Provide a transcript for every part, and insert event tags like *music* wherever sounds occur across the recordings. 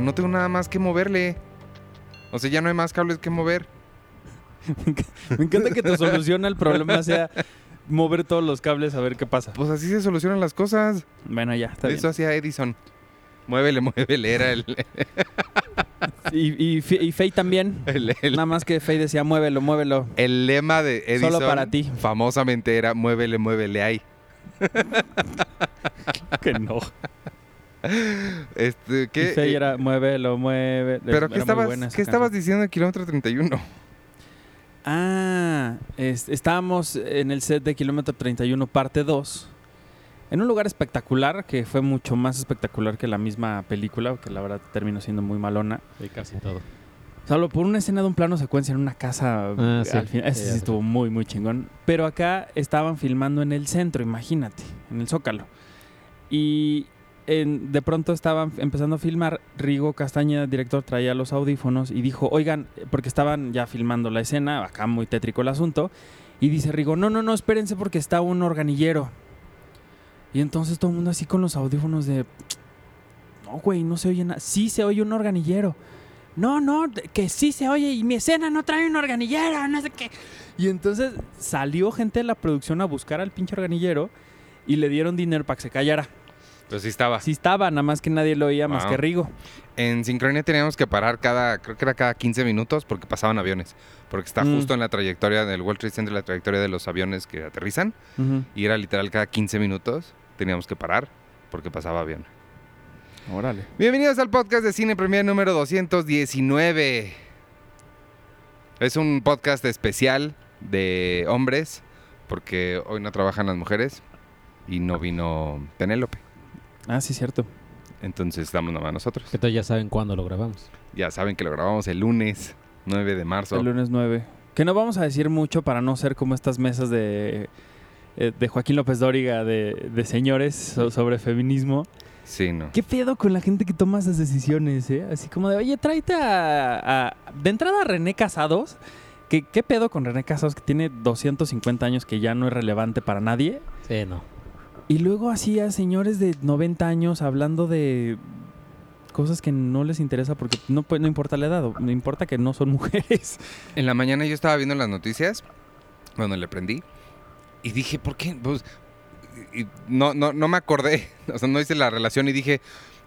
Pero no tengo nada más que moverle. O sea, ya no hay más cables que mover. *laughs* Me encanta que tu solución al problema sea mover todos los cables a ver qué pasa. Pues así se solucionan las cosas. Bueno, ya, está Eso hacía Edison. Muévele, muévele, era el. *laughs* Y, y, Fe- y Faye también. *laughs* el- el- Nada más que Faye decía, muévelo, muévelo. el lema de Edison. Solo para ti. Famosamente era muévele, muévele ahí. Que no. Este, ¿qué? Y eh, era, muévelo, mueve. Pero ¿qué estabas, ¿qué estabas diciendo en kilómetro 31? Ah, es- estábamos en el set de Kilómetro 31, parte 2. En un lugar espectacular, que fue mucho más espectacular que la misma película, que la verdad terminó siendo muy malona. Sí, casi todo. Salvo por una escena de un plano secuencia en una casa. Ah, sí. al fin- ese Sí, sí estuvo muy, muy chingón. Pero acá estaban filmando en el centro, imagínate, en el Zócalo. Y de pronto estaban empezando a filmar. Rigo Castañeda, director, traía los audífonos y dijo: Oigan, porque estaban ya filmando la escena, acá muy tétrico el asunto. Y dice Rigo: No, no, no, espérense porque está un organillero. Y entonces todo el mundo así con los audífonos de. No, güey, no se oye nada. Sí se oye un organillero. No, no, que sí se oye y mi escena no trae un organillero, no sé qué. Y entonces salió gente de la producción a buscar al pinche organillero y le dieron dinero para que se callara. Pues sí estaba. Sí estaba, nada más que nadie lo oía más que Rigo. En sincronía teníamos que parar cada, creo que era cada 15 minutos porque pasaban aviones. Porque está Mm. justo en la trayectoria del World Trade Center, la trayectoria de los aviones que aterrizan. Y era literal cada 15 minutos teníamos que parar porque pasaba avión. Órale. Bienvenidos al podcast de Cine Premier número 219. Es un podcast especial de hombres porque hoy no trabajan las mujeres y no vino Penélope. Ah, sí, cierto. Entonces estamos nada más nosotros. Que todos ya saben cuándo lo grabamos. Ya saben que lo grabamos el lunes 9 de marzo. El lunes 9. Que no vamos a decir mucho para no ser como estas mesas de, eh, de Joaquín López Dóriga de, de señores so- sobre feminismo. Sí, no. ¿Qué pedo con la gente que toma esas decisiones, eh? Así como de, oye, tráete a... a- de entrada a René Casados. ¿Qué, ¿Qué pedo con René Casados que tiene 250 años que ya no es relevante para nadie? Sí, no. Y luego así a señores de 90 años hablando de cosas que no les interesa porque no, pues, no importa la edad, no importa que no son *laughs* mujeres. En la mañana yo estaba viendo las noticias cuando le prendí y dije, ¿por qué? Pues, y no, no, no me acordé, *laughs* o sea, no hice la relación y dije,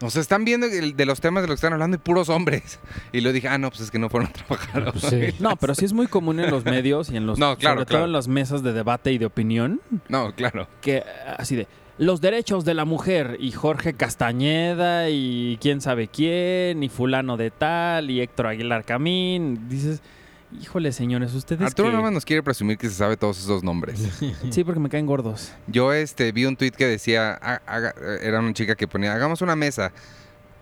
o sea, están viendo el- de los temas de los que están hablando y puros hombres. Y luego dije, ah, no, pues es que no fueron a trabajar. Pues hoy". sí. No, pero sí es muy común en los medios y en los No, claro, sobre claro. todo en las mesas de debate y de opinión No, claro. que así de los derechos de la mujer y Jorge Castañeda y quién sabe quién y fulano de tal y Héctor Aguilar Camín, dices, híjole señores, ustedes Arturo que- nada más nos quiere presumir que se sabe todos esos nombres. *laughs* Sí, porque me caen gordos. Yo este, vi un tweet que decía, haga- era una chica que ponía, hagamos una mesa.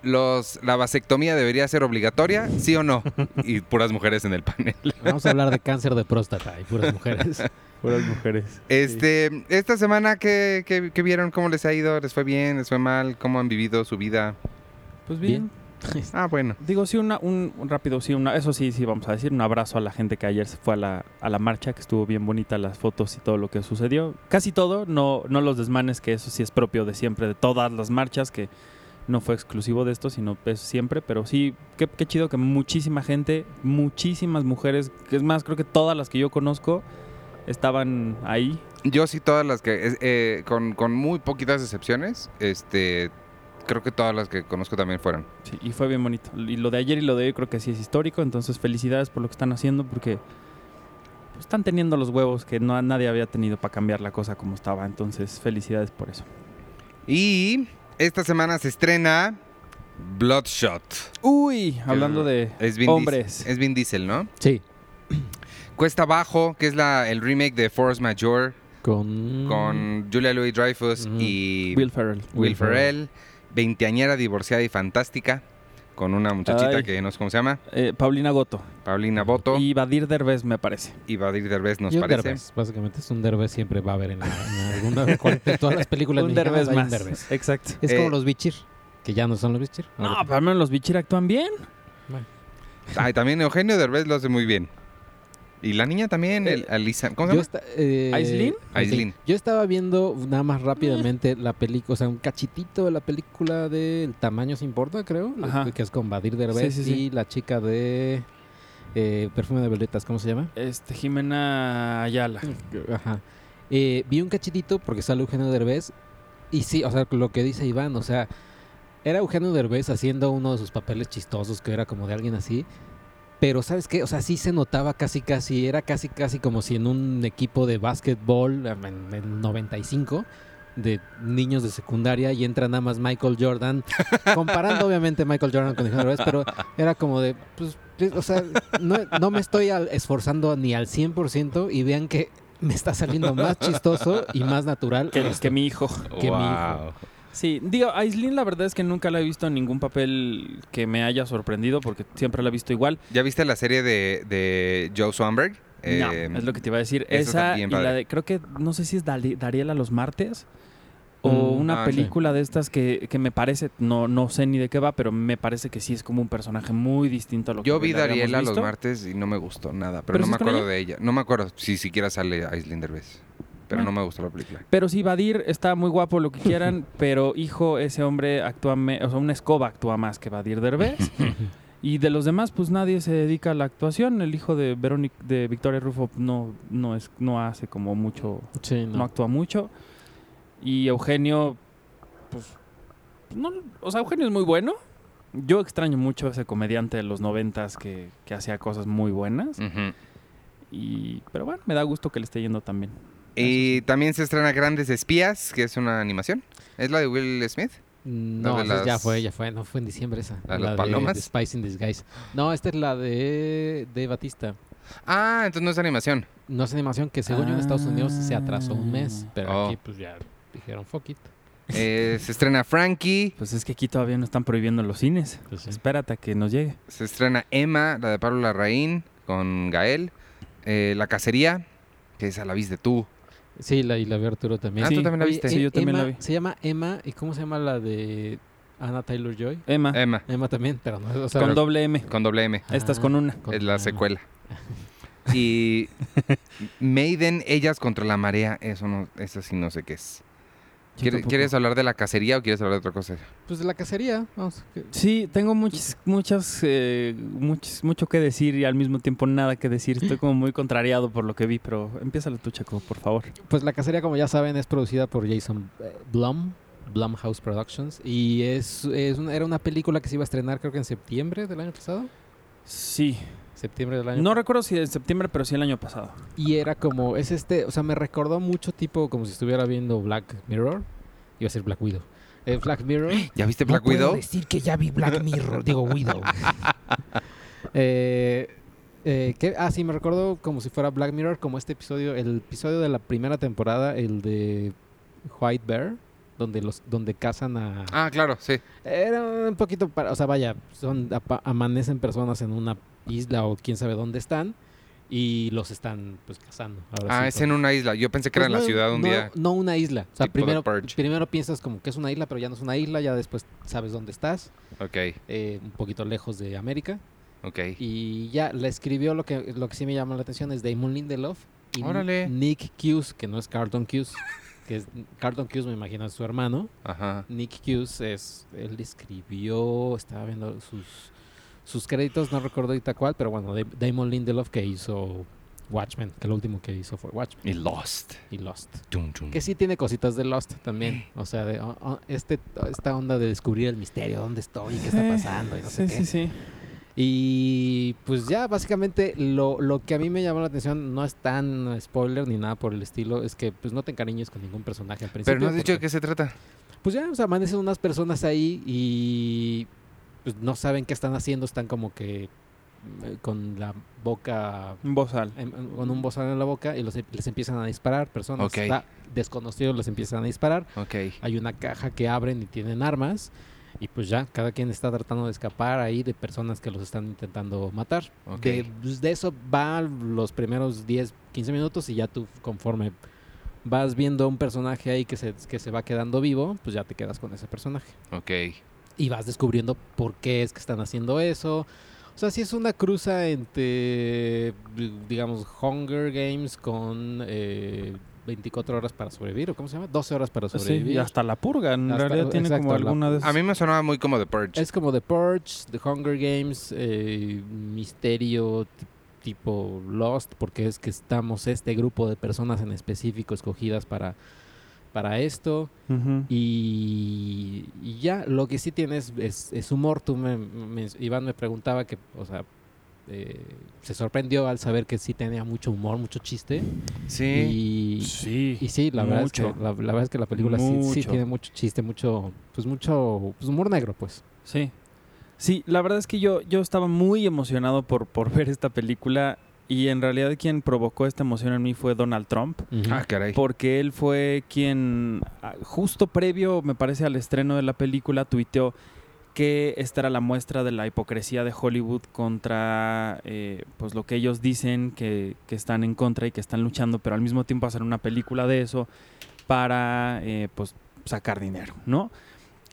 Los, ¿La vasectomía debería ser obligatoria? ¿Sí o no? *laughs* Y puras mujeres en el panel. Vamos a hablar de *laughs* cáncer de próstata y puras mujeres. Puras mujeres. Este, esta semana, ¿qué, qué, qué vieron? ¿Cómo les ha ido? ¿Les fue bien? ¿Les fue mal? ¿Cómo han vivido su vida? Pues bien. Ah, bueno. Digo, sí, una, un, un rápido, sí, una, eso sí, sí, vamos a decir, un abrazo a la gente que ayer se fue a la, a la marcha, que estuvo bien bonita las fotos y todo lo que sucedió. Casi todo, no, no los desmanes, que eso sí es propio de siempre, de todas las marchas, que no fue exclusivo de esto, sino es siempre, pero sí, qué, qué chido que muchísima gente, muchísimas mujeres, que es más, creo que todas las que yo conozco estaban ahí. Yo sí, todas las que, eh, con, con muy poquitas excepciones, este, creo que todas las que conozco también fueron. Sí, y fue bien bonito. Y lo de ayer y lo de hoy creo que sí es histórico, entonces felicidades por lo que están haciendo, porque pues, están teniendo los huevos que no nadie había tenido para cambiar la cosa como estaba, entonces felicidades por eso. Y esta semana se estrena Bloodshot. Uy, hablando de Es hombres. Diesel- es Vin Diesel, ¿no? Sí. *clears throat* Cuesta Bajo, que es la, el remake de Force Majeure Con. con Julia Louis Dreyfus y Will Ferrell. Will Will Ferrell, veinteañera divorciada y fantástica, con una muchachita Ay. que no sé cómo se llama, Eh, Paulina Goto. Paulina Boto, Y Badir Derbez, me parece. y Badir Derbez nos Y un parece. Derbez. Básicamente es un Derbez siempre va a haber en, la- en alguna de todas las películas *laughs* Un Derbez más. un Derbez. Exacto. Es Eh, como los Bichir, que ya no son los Bichir. No, pero al menos los Bichir actúan bien. Ay, también Eugenio Derbez lo hace muy bien. Y la niña también, el, Alisa. ¿Cómo se Yo llama? eh. Aislinn. sí. Yo estaba viendo nada más rápidamente la película, o sea, un cachitito de la película de El tamaño se importa, creo, Ajá. que es con Badir Derbez Sí, sí, sí. y la chica de eh, Perfume de Violetas, ¿cómo se llama? Este, Jimena Ayala. Ajá. Eh, vi un cachitito porque sale Eugenio Derbez y sí, o sea, lo que dice Iván, o sea, era Eugenio Derbez haciendo uno de sus papeles chistosos que era como de alguien así. Pero ¿sabes qué? O sea, sí se notaba casi casi, era casi casi como si en un equipo de básquetbol en en el 95 de niños de secundaria y entra nada más Michael Jordan, *laughs* comparando obviamente Michael Jordan con Eugenio Derbez, pero era como de, pues, o sea, no, no me estoy al- esforzando ni al 100% y vean que me está saliendo más chistoso y más natural Que, esto. que mi hijo. que mi Wow. hijo. Sí, digo, Aislinn la verdad es que nunca la he visto en ningún papel que me haya sorprendido porque siempre la he visto igual. ¿Ya viste la serie de, de Joe Swanberg? no, Eh, es lo que te iba a decir. Esa y la de, creo que, no sé si es Dali- Dariela los martes o Mm, una ah, sí. película de estas que, que me parece, no, no sé ni de qué va, pero me parece que sí es como un personaje muy distinto a lo Yo que vi le habíamos Dariela los martes y no me gustó nada, pero, ¿Pero no me acuerdo ella? de ella. No me acuerdo si siquiera sale Aislinn Derbez, pero Bueno. no me gustó la película. Pero sí, Badir está muy guapo, lo que *laughs* quieran, pero hijo, ese hombre actúa, me- o sea, una escoba actúa más que Badir Derbez. *laughs* y de los demás, pues nadie se dedica a la actuación. El hijo de Verónica, de Victoria Rufo, no, no es, no hace como mucho, Sí, no. no. actúa mucho. Y Eugenio, pues, no, o sea, Eugenio es muy bueno. Yo extraño mucho a ese comediante de los noventas que, que hacía cosas muy buenas. Y, pero bueno, me da gusto que le esté yendo también. Y también se estrena Grandes Espías, que es una animación. ¿Es la de Will Smith? No, ya fue, ya fue, no fue en diciembre esa. ¿La las de- palomas? de Spice in Disguise. No, esta es la de, de Batista. Ah, entonces no es animación. No es animación que según yo en Estados Unidos se atrasó un mes, pero Oh. aquí pues ya dijeron fuck it. Eh, se estrena Frankie, Pues es que aquí todavía no están prohibiendo los cines. Pues sí. Espérate a que nos llegue. se estrena Emma, la de Pablo Larraín, con Gael. Eh, la Cacería, que esa la viste tú. Sí, la, y la vi Arturo también. Ah, Sí. tú también la Oye, viste. Sí, eh, yo también la vi. Se llama Emma, ¿y cómo se llama la de Anna Taylor Joy? Emma, Emma, Emma también, pero no, o sea, con doble M. con doble M. Ah, con una. con- Es la secuela. *laughs* Y Maiden, Ellas contra la Marea, eso no, eso sí no sé qué es. Yo ¿Quiere- tampoco. ¿Quieres hablar de la cacería o quieres hablar de otra cosa? Pues de la cacería, vamos. Sí, tengo muchas, muchas, eh, muchas, mucho que decir y al mismo tiempo nada que decir. Estoy como muy contrariado por lo que vi, pero empiézale tú, Chaco, por favor. Pues la cacería, como ya saben, es producida por Jason eh, Blum, Blumhouse Productions, y es, es una- era una película que se iba a estrenar creo que en septiembre del año pasado. Sí. Septiembre del año No recuerdo si en septiembre, pero sí el año pasado. Y era como, es este, o sea, me recordó mucho tipo como si estuviera viendo Black Mirror. Iba a ser Black Widow. Eh, Black Mirror. *gasps* ¿Ya viste Black no puedo Widow? decir que ya vi Black Mirror, digo Widow. *laughs* eh, eh, ¿qué? Ah, sí, me recordó como si fuera Black Mirror, como este episodio, el episodio de la primera temporada, el de White Bear, donde los, donde cazan a. Ah, claro, sí. Era un poquito para, o sea, vaya, son apa- amanecen personas en una isla o quién sabe dónde están y los están pues cazando. Ahora Ah, sí, es con- en una isla. Yo pensé que pues era en la ciudad un no, día. No una isla. O sea, primero, primero piensas como que es una isla, pero ya no es una isla, ya después sabes dónde estás, Ok, eh, un poquito lejos de América. ok. Y ya la escribió, lo que, lo que sí me llama la atención es Damon Lindelof y Órale. Nick Cuse, que no es Carlton Cuse, *laughs* que es Carlton Cuse me imagino es su hermano. Ajá. Nick Cuse es, él escribió, estaba viendo sus, sus créditos, no recuerdo ahorita cuál, pero bueno, Da- Damon Lindelof que hizo Watchmen, que lo último que hizo fue Watchmen Y Lost. y Lost. Que sí tiene cositas de Lost también. O sea, de, oh, oh, este, esta onda de descubrir el misterio, dónde estoy, qué está pasando y no sé sí, qué. sí, sí. Y pues ya, básicamente, lo, lo que a mí me llamó la atención no es tan spoiler ni nada por el estilo. Es que pues no te encariñes con ningún personaje al principio. Pero no has dicho de qué se trata. Pues ya, o sea, amanecen unas personas ahí y pues no saben qué están haciendo. Están como que eh, con la boca Un bozal. en- en- con un bozal en la boca y los, les empiezan a disparar personas Ok. da- desconocidos les empiezan a disparar Ok. hay una caja que abren y tienen armas y pues ya cada quien está tratando de escapar ahí de personas que los están intentando matar Ok. de, pues, de eso va los primeros 10 15 minutos y ya tú conforme vas viendo un personaje ahí que se, que se va quedando vivo pues ya te quedas con ese personaje Ok. Y vas descubriendo por qué es que están haciendo eso O sea, sí es una cruza entre, digamos, Hunger Games con eh, 24 horas para sobrevivir, ¿o cómo se llama? 12 horas para Sí, sobrevivir. y hasta la purga. En Hasta- realidad tiene exacto, como la- alguna de esas. A mí me sonaba muy como The Purge. Es como The Purge, The Hunger Games, eh, misterio ti- tipo Lost, porque es que estamos este grupo de personas en específico escogidas para, para esto. Y, y ya, lo que sí tienes es, es humor. Tú me, me- Iván me preguntaba que, o sea, eh, se sorprendió al saber que sí tenía mucho humor, mucho chiste. Sí. Y, Sí. y sí, la verdad, es que, mucho. la, la verdad es que la película sí, sí tiene mucho chiste, mucho, pues mucho pues humor negro, pues. Sí. Sí, la verdad es que yo, yo estaba muy emocionado por, por ver esta película y en realidad quien provocó esta emoción en mí fue Donald Trump. Ah, caray. Porque él fue quien, ah, justo previo, me parece, al estreno de la película, tuiteó que esta era la muestra de la hipocresía de Hollywood contra eh, pues lo que ellos dicen que, que están en contra y que están luchando, pero al mismo tiempo hacer una película de eso para eh, pues sacar dinero, ¿no?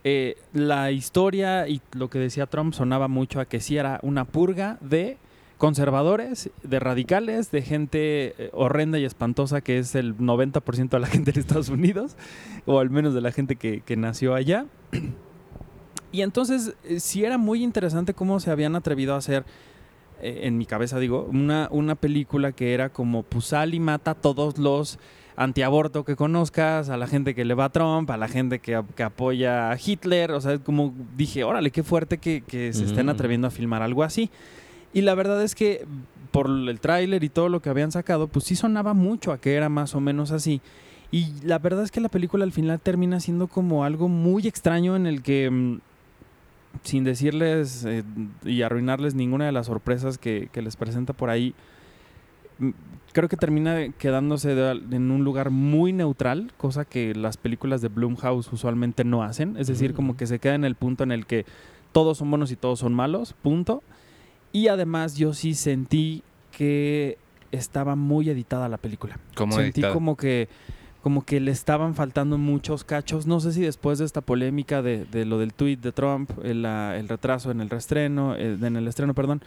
Eh, la historia y lo que decía Trump sonaba mucho a que sí era una purga de conservadores, de radicales, de gente eh, horrenda y espantosa que es el 90% de la gente de Estados Unidos, o al menos de la gente que, que nació allá. *clears throat* Y entonces eh, sí era muy interesante cómo se habían atrevido a hacer, eh, en mi cabeza digo, una, una película que era como pues sal y mata a todos los antiaborto que conozcas, a la gente que le va a Trump, a la gente que, que apoya a Hitler, o sea, como dije, órale, qué fuerte que, que se estén atreviendo a filmar algo así. Y la verdad es que por el tráiler y todo lo que habían sacado, pues sí sonaba mucho a que era más o menos así. Y la verdad es que la película al final termina siendo como algo muy extraño en el que, mm, sin decirles eh, y arruinarles ninguna de las sorpresas que, que les presenta por ahí, mm, creo que termina quedándose de- en un lugar muy neutral, cosa que las películas de Blumhouse usualmente no hacen. Es decir, como que se queda en el punto en el que todos son buenos y todos son malos, punto. Y además yo sí sentí que estaba muy editada la película. Como Sentí editada. como que como que le estaban faltando muchos cachos. No sé si después de esta polémica de, de lo del tweet de Trump, el, el retraso en el reestreno, eh, en el estreno, perdón,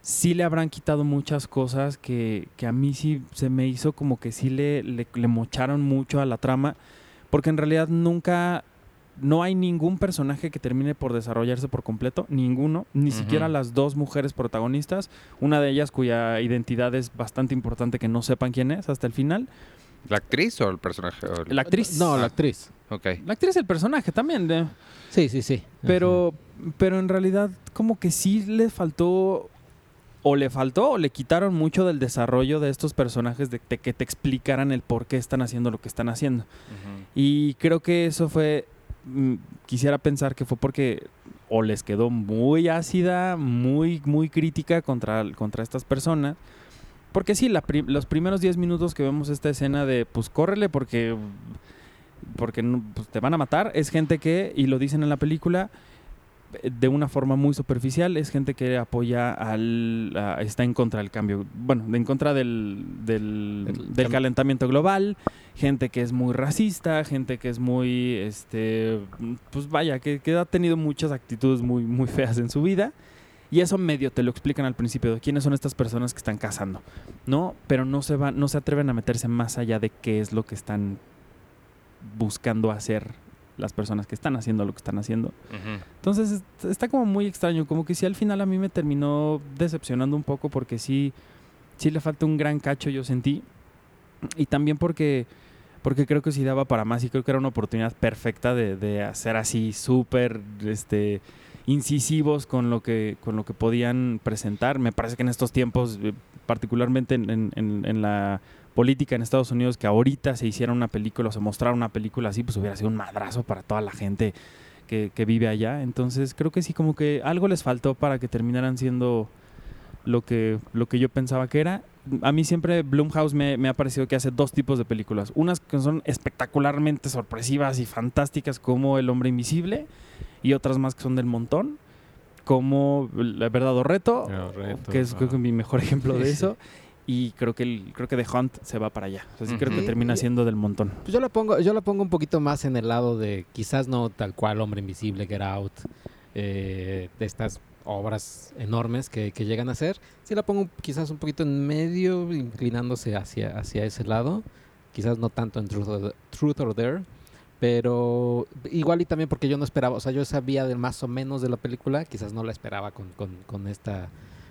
sí le habrán quitado muchas cosas que, que a mí sí se me hizo como que sí le, le, le mocharon mucho a la trama, porque en realidad nunca, no hay ningún personaje que termine por desarrollarse por completo, ninguno, ni siquiera las dos mujeres protagonistas, una de ellas cuya identidad es bastante importante que no sepan quién es hasta el final. ¿La actriz o el personaje? O el- La actriz. No, Ah. la actriz. Ok. La actriz es el personaje también, de- Sí, sí, sí. pero, pero en realidad como que sí le faltó, o le faltó, o le quitaron mucho del desarrollo de estos personajes de, de que te explicaran el por qué están haciendo lo que están haciendo. Y creo que eso fue, quisiera pensar que fue porque o les quedó muy ácida, muy, muy crítica contra, contra estas personas. Porque sí, los primeros 10 minutos que vemos esta escena de, pues córrele porque, porque pues, te van a matar, es gente que, y lo dicen en la película, de una forma muy superficial, es gente que apoya al... a- está en contra del cambio, bueno, en contra del, del, El del cam- calentamiento global, gente que es muy racista, gente que es muy, este, pues vaya, que, que ha tenido muchas actitudes muy, muy feas en su vida. Y eso medio te lo explican al principio de quiénes son estas personas que están cazando, ¿no? Pero no se van, no se atreven a meterse más allá de qué es lo que están buscando hacer las personas que están haciendo lo que están haciendo. Entonces es- está como muy extraño, como que sí al final a mí me terminó decepcionando un poco porque sí, sí le falta un gran cacho, yo sentí. Y también porque, porque creo que sí daba para más y creo que era una oportunidad perfecta de, de hacer así súper este, incisivos con lo, que, con lo que podían presentar. Me parece que en estos tiempos, eh, particularmente en, en- en- la política en Estados Unidos, que ahorita se hiciera una película o se mostrara una película así, pues hubiera sido un madrazo para toda la gente que, que vive allá. Entonces creo que sí, como que algo les faltó para que terminaran siendo lo que, lo que yo pensaba que era. A mí siempre Blumhouse me, me ha parecido que hace dos tipos de películas. Unas que son espectacularmente sorpresivas y fantásticas como El hombre invisible y otras más que son del montón como La verdad o reto, que es creo que mi mejor ejemplo de eso. Y creo que el, creo que The Hunt se va para allá. O sea, sí creo que termina siendo del montón. Pues yo la pongo, yo la pongo un poquito más en el lado de quizás no tal cual Hombre Invisible, Get Out, eh, de estas obras enormes que, que llegan a ser. Sí la pongo quizás un poquito en medio, inclinándose hacia, hacia ese lado. Quizás no tanto en Truth or, Truth or Dare. Pero igual y también porque yo no esperaba, o sea, yo sabía de más o menos de la película, quizás no la esperaba con, con, con esta,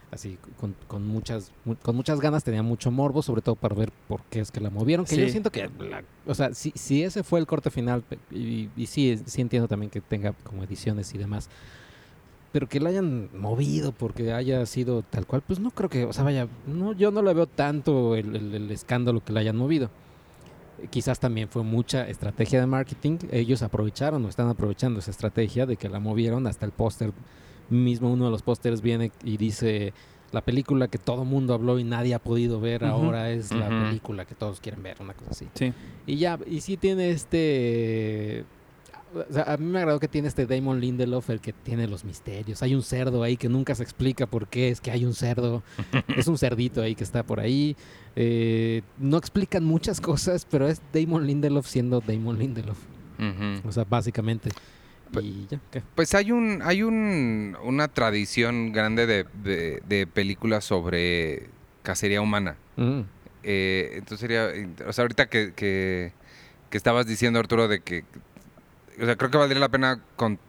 así, con, con muchas mu- con muchas ganas, tenía mucho morbo, sobre todo para ver por qué es que la movieron, que yo siento que, la- o sea, si, si ese fue el corte final, y, y sí, sí entiendo también que tenga como ediciones y demás, pero que la hayan movido porque haya sido tal cual, pues no creo que, o sea, vaya, no, yo no le veo tanto el, el- el escándalo que la hayan movido. Eh, Quizás también fue mucha estrategia de marketing. Ellos aprovecharon o están aprovechando esa estrategia de que la movieron hasta el póster. Mismo uno de los pósters viene y dice la película que todo mundo habló y nadie ha podido ver ahora es la película que todos quieren ver, una cosa así. Sí. Y ya, y sí tiene este... o sea, a mí me agradó que tiene este Damon Lindelof, el que tiene los misterios. Hay un cerdo ahí que nunca se explica por qué es que hay un cerdo. *laughs* es un cerdito ahí que está por ahí. Eh, no explican muchas cosas, pero es Damon Lindelof siendo Damon Lindelof. O sea, básicamente. Pe- Y ya. Pues hay un, hay un, una tradición grande de, de- de películas sobre cacería humana. Mm. Eh, entonces sería, o sea, ahorita que, que, que estabas diciendo, Arturo, de que, o sea, creo que valdría la pena con-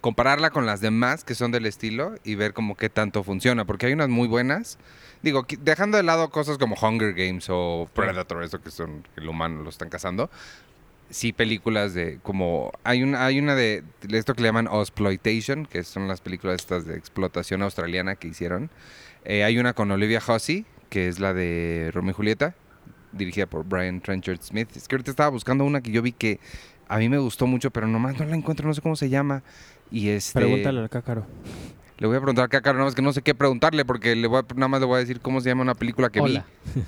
compararla con las demás que son del estilo y ver como qué tanto funciona, porque hay unas muy buenas. Digo, dejando de lado cosas como Hunger Games o Predator, eso que son que el humano lo están cazando. Sí, películas de como hay una hay una de esto que le llaman exploitation, que son las películas estas de explotación australiana que hicieron. Eh, hay una con Olivia Hussey, que es la de Romeo y Julieta, dirigida por Brian Trenchard Smith. Es que ahorita estaba buscando una que yo vi que a mí me gustó mucho, pero nomás no la encuentro, no sé cómo se llama. Y este, Pregúntale al cácaro. le voy a preguntar acá, Caro, nada más que no sé qué preguntarle, porque le voy a- nada más le voy a decir cómo se llama una película que Hola. *laughs*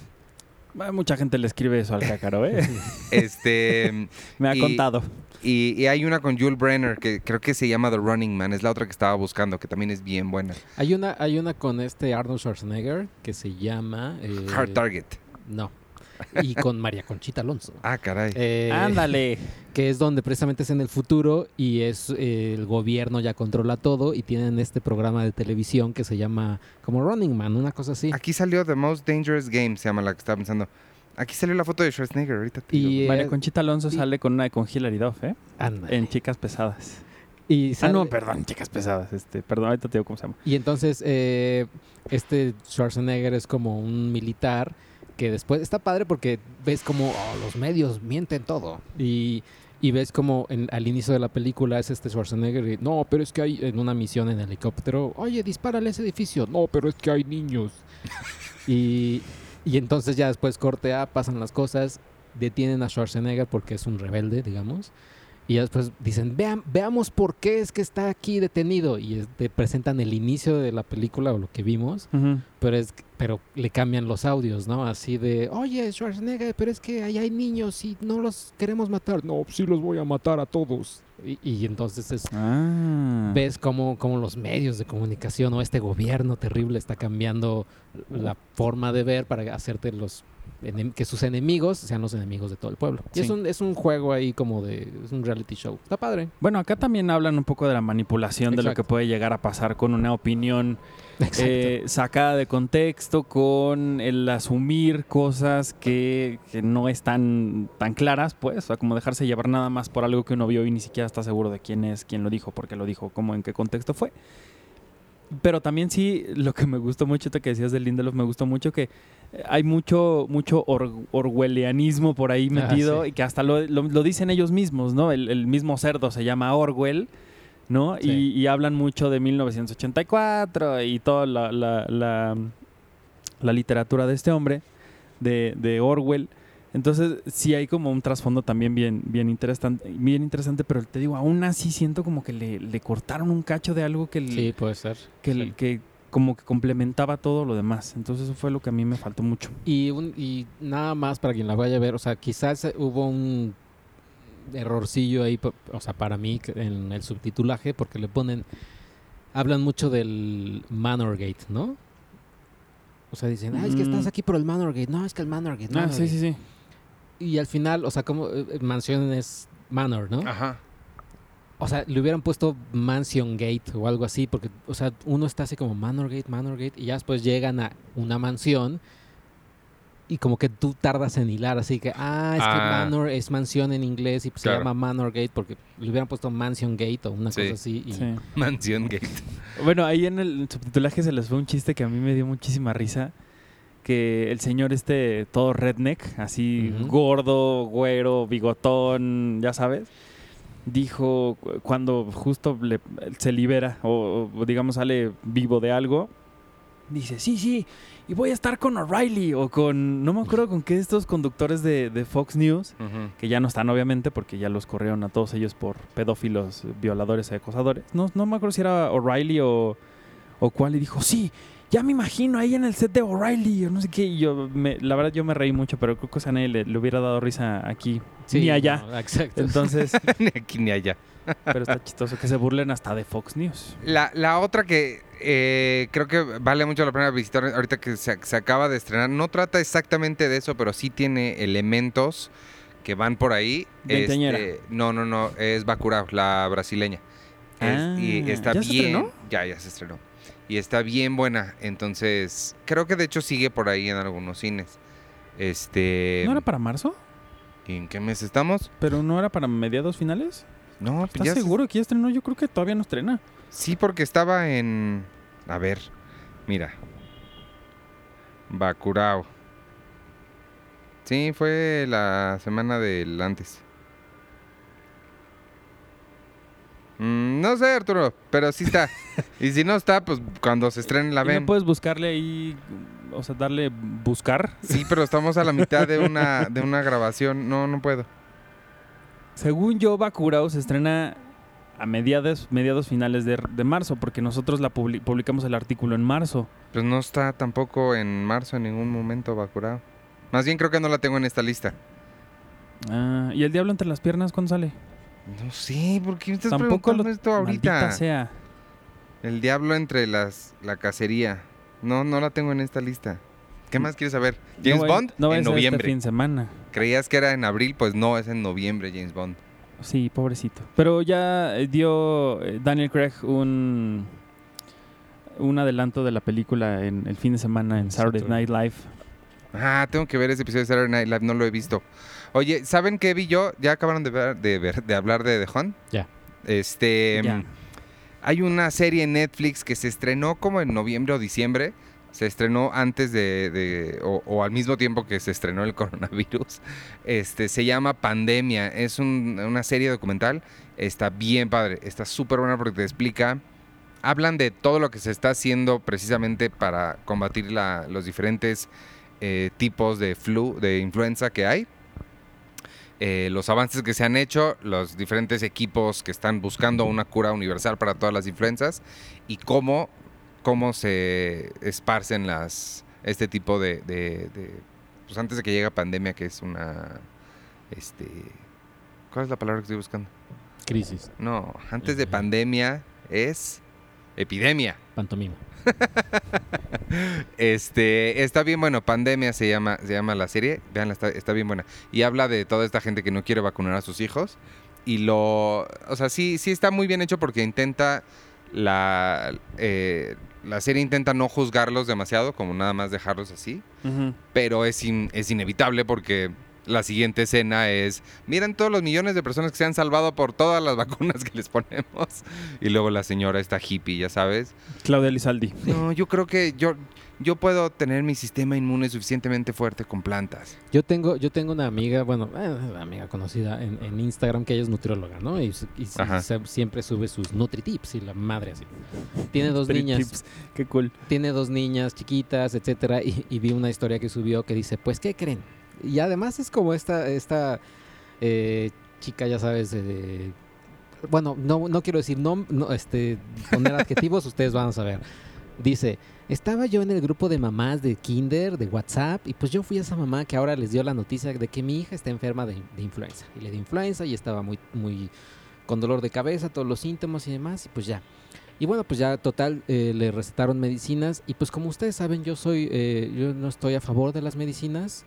Ah, Mucha gente le escribe eso al cácaro, ¿eh? vi. *laughs* Este, *laughs* Me ha Y- contado. y, y hay una con Jules Brenner, que creo que se llama The Running Man, es la otra que estaba buscando, que también es bien buena. Hay una, hay una con este Arnold Schwarzenegger que se llama... eh, Hard Target. No. Y con María Conchita Alonso. Ah, caray. Eh, Ándale. *laughs* que es donde precisamente es en el futuro y es eh, el gobierno ya controla todo y tienen este programa de televisión que se llama como Running Man, una cosa así. Aquí salió The Most Dangerous Game, se llama la que estaba pensando. Aquí salió la foto de Schwarzenegger, ahorita te digo. Y, eh, María Conchita Alonso y- sale con una con Hilary Duff, ¿eh? anda. En Chicas Pesadas. y, Ah, no, perdón, Chicas Pesadas. Este, perdón, ahorita te digo cómo se llama. y entonces eh, este Schwarzenegger es como un militar que después está padre porque ves como oh, los medios mienten todo y, y ves como en- al inicio de la película es este Schwarzenegger y no, pero es que hay en una misión en helicóptero, oye, dispárale a ese edificio, no, pero es que hay niños. *laughs* y, y entonces ya después corte A, pasan las cosas, detienen a Schwarzenegger porque es un rebelde, digamos. Y después dicen, Vean, veamos por qué es que está aquí detenido. Y es- te presentan el inicio de la película o lo que vimos, pero es pero le cambian los audios, ¿no? Así de, oye, Schwarzenegger, pero es que ahí hay niños y no los queremos matar. No, sí los voy a matar a todos. Y, y entonces es, Ah. ves cómo, cómo los medios de comunicación o este gobierno terrible está cambiando la forma de ver para hacerte los que sus enemigos sean los enemigos de todo el pueblo. Y es un, es un juego ahí como de, es un reality show. Está padre. Bueno, acá también hablan un poco de la manipulación de lo que puede llegar a pasar con una opinión eh, sacada de contexto, con el asumir cosas que, que no están tan claras, pues, o sea, como dejarse llevar nada más por algo que uno vio y ni siquiera está seguro de quién es, quién lo dijo, por qué lo dijo, cómo, en qué contexto fue. Pero también sí, lo que me gustó mucho, te que decías del Lindelof, me gustó mucho que eh, hay mucho, mucho or- orwellianismo por ahí Ah, metido sí. y que hasta lo, lo- lo dicen ellos mismos, ¿no? El, el mismo cerdo se llama Orwell, ¿no? Sí. Y, y hablan mucho de 1984 y toda la, la- la- la literatura de este hombre, de, de Orwell. Entonces sí hay como un trasfondo también bien, bien, interesante, bien interesante, pero te digo, aún así siento como que le, le cortaron un cacho de algo que, el- Sí, puede ser. que, Sí. el- que como que complementaba todo lo demás. Entonces eso fue lo que a mí me faltó mucho. Y, un- y nada más para quien la vaya a ver, o sea, quizás hubo un errorcillo ahí, o sea, para mí en el subtitulaje, porque le ponen, hablan mucho del Manorgate, ¿no? O sea, dicen, ah, es que estás Mm. aquí por el Manorgate. No, es que el Manorgate. Ah, sí, Manorgate". sí, sí. Y al final, o sea, como eh, mansión es Manor, ¿no? Ajá. o sea, le hubieran puesto Mansion Gate o algo así, porque, o sea, uno está así como Manor Gate, Manor Gate, y ya después llegan a una mansión y como que tú tardas en hilar, así que, ah, es que Ah. Manor es mansión en inglés y pues Claro. se llama Manor Gate porque le hubieran puesto Mansion Gate o una Sí. cosa así. Y, Sí. *laughs* Mansión Gate. Bueno, ahí en el subtitulaje se les fue un chiste que a mí me dio muchísima risa. Que el señor este, todo redneck, así gordo, güero, bigotón, ya sabes, dijo cu- cuando justo le- se libera o, o digamos sale vivo de algo, dice, sí, sí, y voy a estar con O'Reilly o con, no me acuerdo con qué de estos conductores de, de Fox News, que ya no están obviamente porque ya los corrieron a todos ellos por pedófilos, violadores y acosadores. No, no me acuerdo si era O'Reilly o, o cuál y dijo, sí, ya me imagino ahí en el set de O'Reilly o no sé qué. Y yo, me- la verdad yo me reí mucho, pero creo que a nadie le, le hubiera dado risa aquí, Sí, ni allá. no, exacto. Entonces, *laughs* Ni aquí ni allá. pero está chistoso que se burlen hasta de Fox News. La, la otra que eh, creo que vale mucho la pena visitar ahorita que se, se acaba de estrenar, no trata exactamente de eso, pero sí tiene elementos que van por ahí. Veinteañera. Este, no, no, no, es Bacurau, la brasileña. Es- Ah, y está ¿ya se bien. estrenó? Ya, ya se estrenó. Y está bien buena. Entonces, creo que de hecho sigue por ahí en algunos cines. Este. ¿No era para marzo? ¿y ¿En qué mes estamos? ¿Pero no era para mediados finales? No, pues ¿Estás ya se- seguro que ya estrenó? Yo creo que todavía no estrena. Sí, porque estaba en. A ver, mira. Bacurao. Sí, fue la semana del antes. Mm, no sé, Arturo, pero sí está. *laughs* y si no está, pues cuando se estrene la ¿Y ven. ¿No puedes buscarle ahí, o sea, darle buscar? Sí, pero estamos a la mitad de una, de una grabación. No, no puedo. Según yo, Bacurau se estrena a mediados, mediados finales de, de marzo, porque nosotros la publi- publicamos el artículo en marzo. Pues no está tampoco en marzo en ningún momento Bacurao. Más bien creo que no la tengo en esta lista. Ah, ¿Y el diablo entre las piernas cuándo sale? No sé, ¿por qué me estás Tampoco preguntando lo- esto ahorita? Sea. El diablo entre las la cacería. No, no la tengo en esta lista. ¿Qué más quieres saber? James no Bond no en ser noviembre. Este fin de semana. Creías que era en abril, pues no, es en noviembre James Bond. Sí, pobrecito. Pero ya eh, dio eh, Daniel Craig un un adelanto de la película en el fin de semana en Saturday. Night Live. Ah, tengo que ver ese episodio de Saturday Night Live, no lo he visto. Oye, ¿saben qué vi yo? ¿Ya acabaron de ver, de, ver- de hablar de The Hunt? Ya. Este, Ya. mm, hay una serie en Netflix que se estrenó como en noviembre o diciembre. Se estrenó antes de, de- o, o al mismo tiempo que se estrenó el coronavirus. Este, se llama Pandemia. Es un- una serie documental. Está bien padre. Está súper buena porque te explica. Hablan de todo lo que se está haciendo precisamente para combatir la- los diferentes eh, tipos de flu, de influenza que hay. Eh, los avances que se han hecho, los diferentes equipos que están buscando una cura universal para todas las influencias y cómo, cómo se esparcen las, este tipo de, de- de- Pues antes de que llegue pandemia, que es una... Este, ¿Cuál es la palabra que estoy buscando? Crisis, No, antes de pandemia es epidemia. pantomima. Este, está bien bueno, Pandemia se llama, se llama la serie, vean, está, está bien buena. Y habla de toda esta gente que no quiere vacunar a sus hijos. Y lo, o sea, sí, sí está muy bien hecho porque intenta, la, eh, la serie intenta no juzgarlos demasiado, como nada más dejarlos así. Pero es, in- es inevitable porque la siguiente escena es, miren todos los millones de personas que se han salvado por todas las *laughs* vacunas que les ponemos. Y luego la señora está hippie, ya sabes. Claudia Lizaldi. No, yo creo que yo, yo puedo tener mi sistema inmune suficientemente fuerte con plantas. Yo tengo, yo tengo una amiga, bueno, eh, una amiga conocida en, en Instagram que ella es nutrióloga, ¿no? Y, se- siempre sube sus Nutri-Tips y la madre así. Tiene dos niñas, tips. Qué cool. tiene dos niñas chiquitas, etcétera, y, y vi una historia que subió que dice, pues, ¿qué creen? Y además es como esta, esta eh, chica, ya sabes, eh, bueno, no, no quiero decir no, no, este, poner adjetivos, *laughs* ustedes van a saber. Dice, estaba yo en el grupo de mamás de Kinder, de WhatsApp, y pues yo fui esa mamá que ahora les dio la noticia de que mi hija está enferma de, de influenza. Y le dio influenza y estaba muy, muy con dolor de cabeza, todos los síntomas y demás, y pues ya. Y bueno, pues ya total, eh, le recetaron medicinas, y pues como ustedes saben, yo soy, eh, yo no estoy a favor de las medicinas,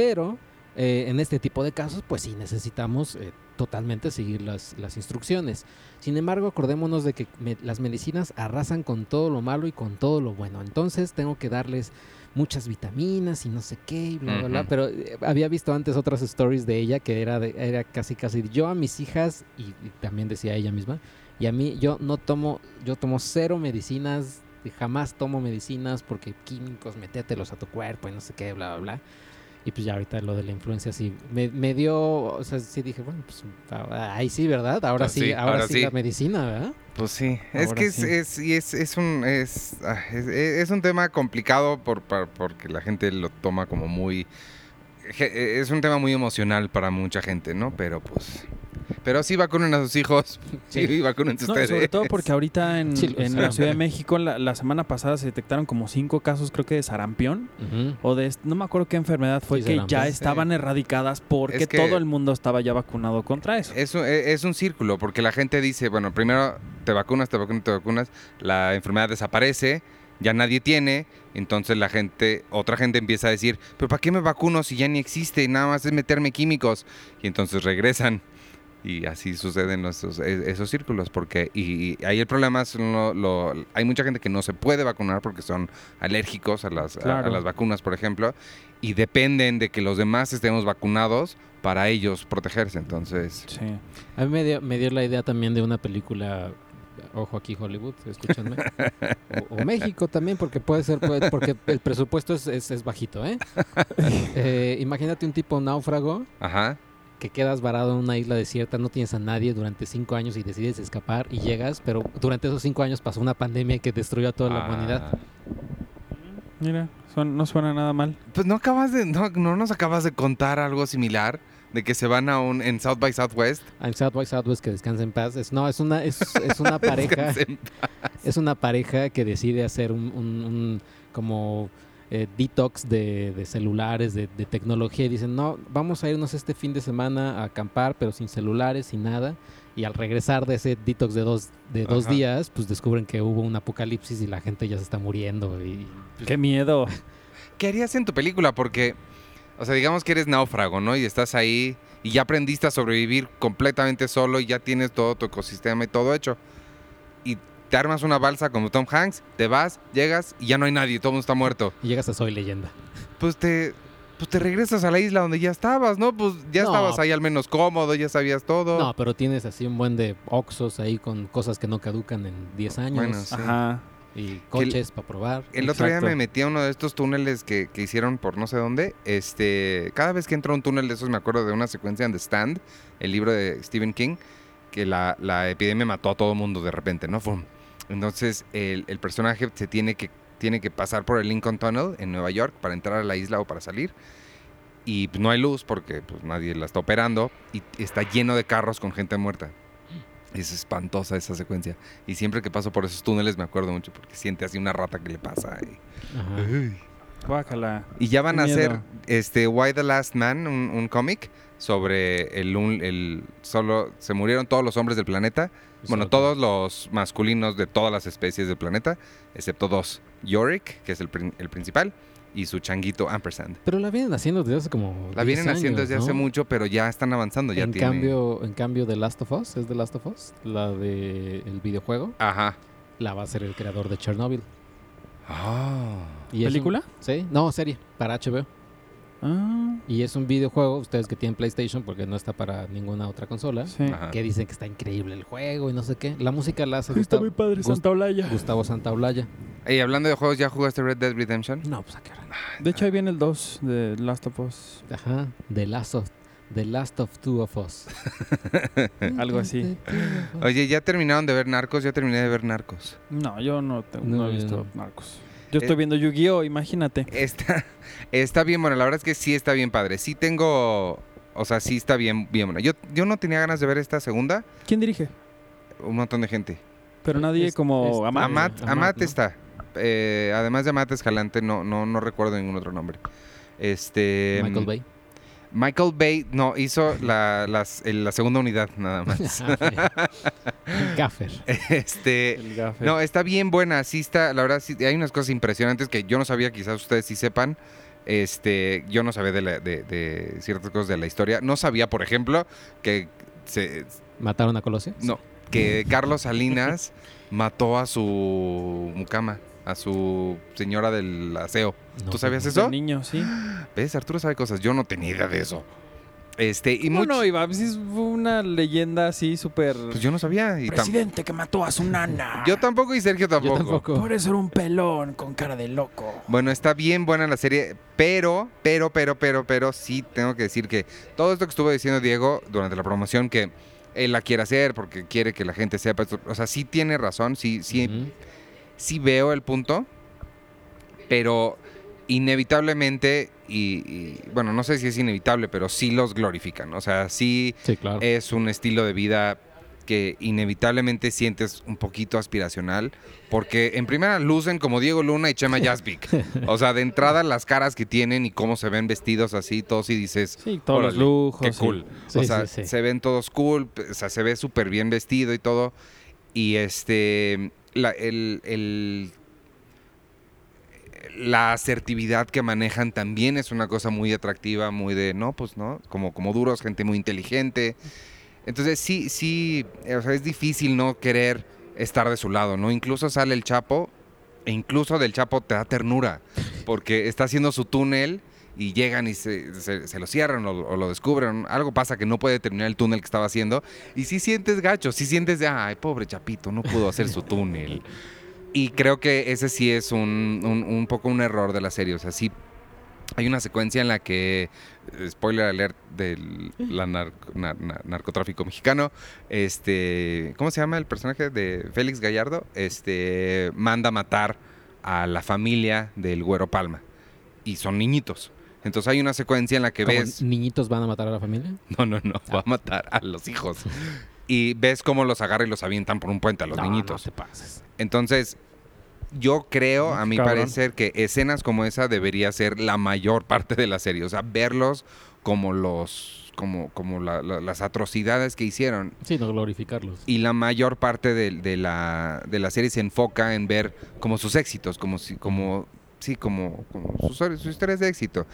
pero eh, en este tipo de casos, pues sí necesitamos eh, totalmente seguir las, las instrucciones. Sin embargo, acordémonos de que me- las medicinas arrasan con todo lo malo y con todo lo bueno. Entonces tengo que darles muchas vitaminas y no sé qué y bla, bla, bla. Pero eh, había visto antes otras stories de ella que era, de- era casi, casi yo a mis hijas, y, y también decía ella misma, y a mí yo no tomo, yo tomo cero medicinas, jamás tomo medicinas porque químicos, metételos a tu cuerpo y no sé qué, bla, bla, bla. Y pues ya ahorita lo de la influencia sí me, me dio, o sea, sí dije, bueno, pues ah, ahí sí, ¿verdad? Ahora Pues sí, sí, ahora, ahora sí, sí. la medicina, ¿verdad? Pues sí, es que es, sí. es, y es, es un es, ah, es, es un tema complicado por, par- porque la gente lo toma como muy es un tema muy emocional para mucha gente, ¿no? Pero pues pero sí vacunen a sus hijos. *laughs* Sí, Sí. vacúnense No, ustedes. sobre todo porque ahorita en, Sí, la Ciudad de México la, la semana pasada se detectaron como cinco casos creo que de sarampión o de no me acuerdo qué enfermedad fue Sí, que sarampión. ya Sí. estaban erradicadas porque Es que- todo el mundo estaba ya vacunado contra eso. Es un, e- es un círculo, porque la gente dice, bueno, primero te vacunas, te vacunas, te vacunas, la enfermedad desaparece, ya nadie tiene, entonces la gente, otra gente empieza a decir, pero ¿para qué me vacuno si ya ni existe? Nada más es meterme químicos. Y entonces regresan. Y así suceden esos, e- esos círculos, porque y, y ahí el problema es, lo- lo- hay mucha gente que no se puede vacunar porque son alérgicos a las, a- las vacunas, por ejemplo, y dependen de que los demás estemos vacunados para ellos protegerse. Entonces, Sí. A mí me dio, me dio la idea también de una película, ojo aquí Hollywood, escúchanme, *laughs* o, o México también, porque puede ser, puede- porque el presupuesto es, es- es bajito, ¿eh? *laughs* Eh, Imagínate un tipo náufrago ajá. Que quedas varado en una isla desierta, no tienes a nadie durante cinco años y decides escapar y llegas, pero durante esos cinco años pasó una pandemia que destruyó a toda la Ah, humanidad. Mira, son- no suena nada mal. Pues no acabas de, no, no nos acabas de contar algo similar de que se van a un en South by Southwest. I'm South by Southwest, que descansa en paz. Es, no, es una, es, es una *laughs* pareja. Descansen. Es una pareja que decide hacer un, un- un como eh, detox de, de celulares, de, de tecnología. Y dicen, no, vamos a irnos este fin de semana a acampar, pero sin celulares, sin nada. Y al regresar de ese detox de dos, de dos Ajá. días, pues descubren que hubo un apocalipsis y la gente ya se está muriendo. Y, Qué miedo. *laughs* ¿Qué harías en tu película? Porque, o sea, digamos que eres náufrago, ¿no? Y estás ahí y ya aprendiste a sobrevivir completamente solo y ya tienes todo tu ecosistema y todo hecho. Y te armas una balsa como Tom Hanks, te vas, llegas y ya no hay nadie, todo el mundo está muerto. y llegas a Soy Leyenda. Pues te, pues te regresas a la isla donde ya estabas, ¿no? Pues ya No. estabas ahí al menos cómodo, ya sabías todo. No, pero tienes así un buen de oxos ahí con cosas que no caducan en 10 años. Bueno, sí. Ajá. Y coches para probar. El otro día me metí a uno de estos túneles que, que hicieron por no sé dónde. Este, cada vez que entro a un túnel de esos me acuerdo de una secuencia en The Stand, el libro de Stephen King, que la, la epidemia mató a todo el mundo de repente, ¿no? Fum. Entonces el, el personaje se tiene que, tiene que pasar por el Lincoln Tunnel en Nueva York para entrar a la isla o para salir. Y pues, no hay luz porque pues, nadie la está operando y está lleno de carros con gente muerta. Es espantosa esa secuencia. Y siempre que paso por esos túneles me acuerdo mucho porque siente así una rata que le pasa. y-. Guácala. y ya van Qué a hacer este Why the Last Man, un, un cómic sobre el, un- el solo se murieron todos los hombres del planeta, bueno, todos los masculinos de todas las especies del planeta, excepto dos, Yorick, que es el, prin- el principal, y su changuito Ampersand. Pero la vienen haciendo desde hace como. La 10 vienen haciendo desde hace mucho, pero ya están avanzando, ya en tiene cambio, en cambio, The Last of Us, ¿es The Last of Us? La de el videojuego, Ajá. la va a hacer el creador de Chernobyl. Ah. Y es un- ¿Película? sí, no, serie, para HBO. Ah, Y es un videojuego, ustedes que tienen PlayStation, porque no está para ninguna otra consola, sí. Que dicen que está increíble el juego y no sé qué. La música la hace Está Gustavo, muy padre Gust- Santa Olaya. Gustavo Santaolalla. Y hablando de juegos, ¿ya jugaste Red Dead Redemption? No, pues a qué hora. De hecho, ahí viene el 2 de Last of Us. Ajá, The Last of, The Last of Two of Us. *laughs* Algo así. Oye, ¿ya terminaron de ver Narcos? Ya terminé de ver Narcos. No, yo no, te- No, no he yo visto no. Marcos. Yo estoy Eh, viendo Yu-Gi-Oh, imagínate. Está, está bien bueno, la verdad es que sí está bien padre. Sí tengo, o sea, sí está bien, bien bueno. Yo, yo no tenía ganas de ver esta segunda, ¿Quién dirige? un montón de gente. Pero nadie Es- como Amat. Amat, Amat, Amat ¿no? está. Eh, además de Amat Escalante, no, no, no recuerdo ningún otro nombre. Este. Michael Bay. Michael Bay, no, hizo la, las- el- la segunda unidad nada más. *laughs* Gaffer. este. El gafe. No, está bien buena, sí está, la verdad, sí, hay unas cosas impresionantes que yo no sabía, quizás ustedes sí sepan. Este, yo no sabía de, la- de- de ciertas cosas de la historia. No sabía, por ejemplo, que se, ¿Mataron a Colosio? no, que Carlos Salinas mató a su mucama, a su señora del aseo. No, ¿Tú sabías De eso? niño, sí. ¿Ves? Arturo sabe cosas. Yo no tenía idea de eso. Este, y ¿Cómo mucho. no, Iván? Pues es una leyenda así súper... Pues yo no sabía. Y tam- Presidente que mató a su nana. *laughs* yo tampoco y Sergio Yo tampoco. Por eso era un pelón con cara de loco. Bueno, está bien buena la serie, pero, pero, pero, pero, pero, sí tengo que decir que todo esto que estuvo diciendo Diego durante la promoción, que él la quiere hacer porque quiere que la gente sepa esto, o sea, sí tiene razón, sí, sí. Sí veo el punto, pero inevitablemente, y, y, bueno, no sé si es inevitable, pero sí los glorifican, o sea, sí Sí, claro. es un estilo de vida que inevitablemente sientes un poquito aspiracional, porque en primera lucen como Diego Luna y Chema Jasvik. O sea, de entrada las caras que tienen y cómo se ven vestidos así, todos y dices, Sí, todos los lujos. qué cool. Sí, o sea, sí, sí. se ven todos cool, o sea, se ve súper bien vestido y todo. Y este, la, el, el- la asertividad que manejan también es una cosa muy atractiva, muy de, no, pues no, como, como duros, gente muy inteligente. Entonces sí, sí, o sea, es difícil no querer estar de su lado, ¿no? Incluso sale el Chapo e incluso del Chapo te da ternura, porque está haciendo su túnel y llegan y se, lo cierran o, lo descubren. Algo pasa que no puede terminar el túnel que estaba haciendo. Y sí sientes gacho, sí sientes de, ay, pobre Chapito, no pudo hacer su túnel. Y creo que ese sí es un, un- un poco un error de la serie. O sea, sí hay una secuencia en la que, eh, spoiler alert, del la narco- na- na- narcotráfico mexicano, este, ¿cómo se llama el personaje de Félix Gallardo? Este, manda matar a la familia del Güero Palma. Y son niñitos. Entonces hay una secuencia en la que ¿Cómo ves... niñitos van a matar a la familia? *laughs* No, no, no, va a matar a los hijos. *laughs* Y ves cómo los agarra y los avientan por un puente a los No, niñitos. No te pases. Entonces, yo creo, a mi Cabrón. parecer, que escenas como esa debería ser la mayor parte de la serie. O sea, verlos como los, como, como la- la- las atrocidades que hicieron. Sí, no glorificarlos. Y la mayor parte de, de la, de la serie se enfoca en ver como sus éxitos, como si, como, sí, como, como sus, sus historias de éxito.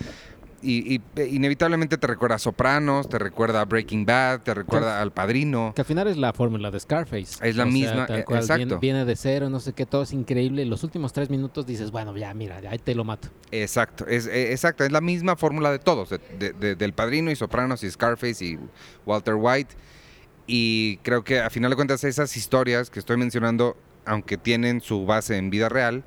Y, y, eh, inevitablemente te recuerda a Sopranos, te recuerda a Breaking Bad, te recuerda al Padrino. Que al final es la fórmula de Scarface. Es la O misma, cual, exacto. Viene, viene de cero, no sé qué, todo es increíble. Los últimos tres minutos dices, bueno, ya, mira, ahí te lo mato. Exacto, es, eh, exacto, es la misma fórmula de todos, de- de- de- del Padrino y Sopranos y Scarface y Walter White. Y creo que a final de cuentas esas historias que estoy mencionando, aunque tienen su base en vida real,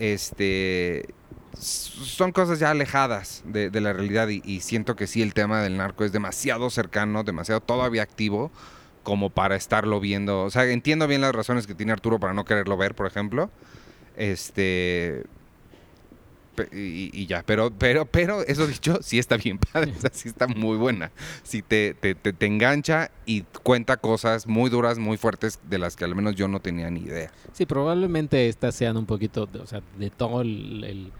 este, son cosas ya alejadas de, la realidad y, siento que sí el tema del narco es demasiado cercano, demasiado todavía activo como para estarlo viendo. O sea, entiendo bien las razones que tiene Arturo para no quererlo ver, por ejemplo. Este, y, y ya, pero, pero, pero, eso dicho, sí está bien padre, o sea, sí está muy buena. Sí te, te, te, te engancha y cuenta cosas muy duras, muy fuertes, de las que al menos yo no tenía ni idea. Sí, probablemente estas sean un poquito, o sea, de todo el, el-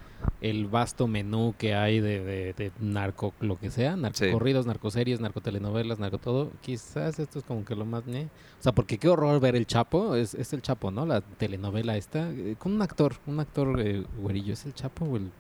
el vasto menú que hay de, de, de narco, lo que sea, narcocorridos, narcoseries, narcotelenovelas, narco todo. Quizás esto es como que lo más... ¿ne? O sea, porque qué horror ver El Chapo, es, es El Chapo, ¿no? La telenovela esta, eh, con un actor, un actor eh, güerillo, ¿es El Chapo o el...?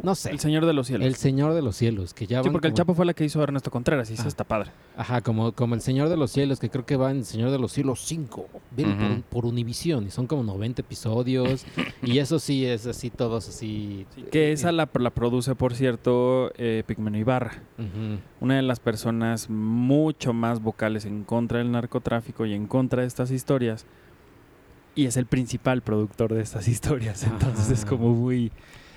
No sé. El Señor de los Cielos. El Señor de los Cielos, que ya sí, van porque el como- Chapo fue la que hizo Ernesto Contreras y eso Ah. está padre. Ajá, como, como El Señor de los Cielos, que creo que va en El Señor de los Cielos 5, viene por, Ujú. por Univisión, y son como 90 episodios, *laughs* y eso sí es así, todos así. Que esa la, la produce, por cierto, eh, Pigmeno Ibarra. Ujú. Una de las personas mucho más vocales en contra del narcotráfico y en contra de estas historias. Y es el principal productor de estas *laughs* historias. Entonces es Ah. como muy,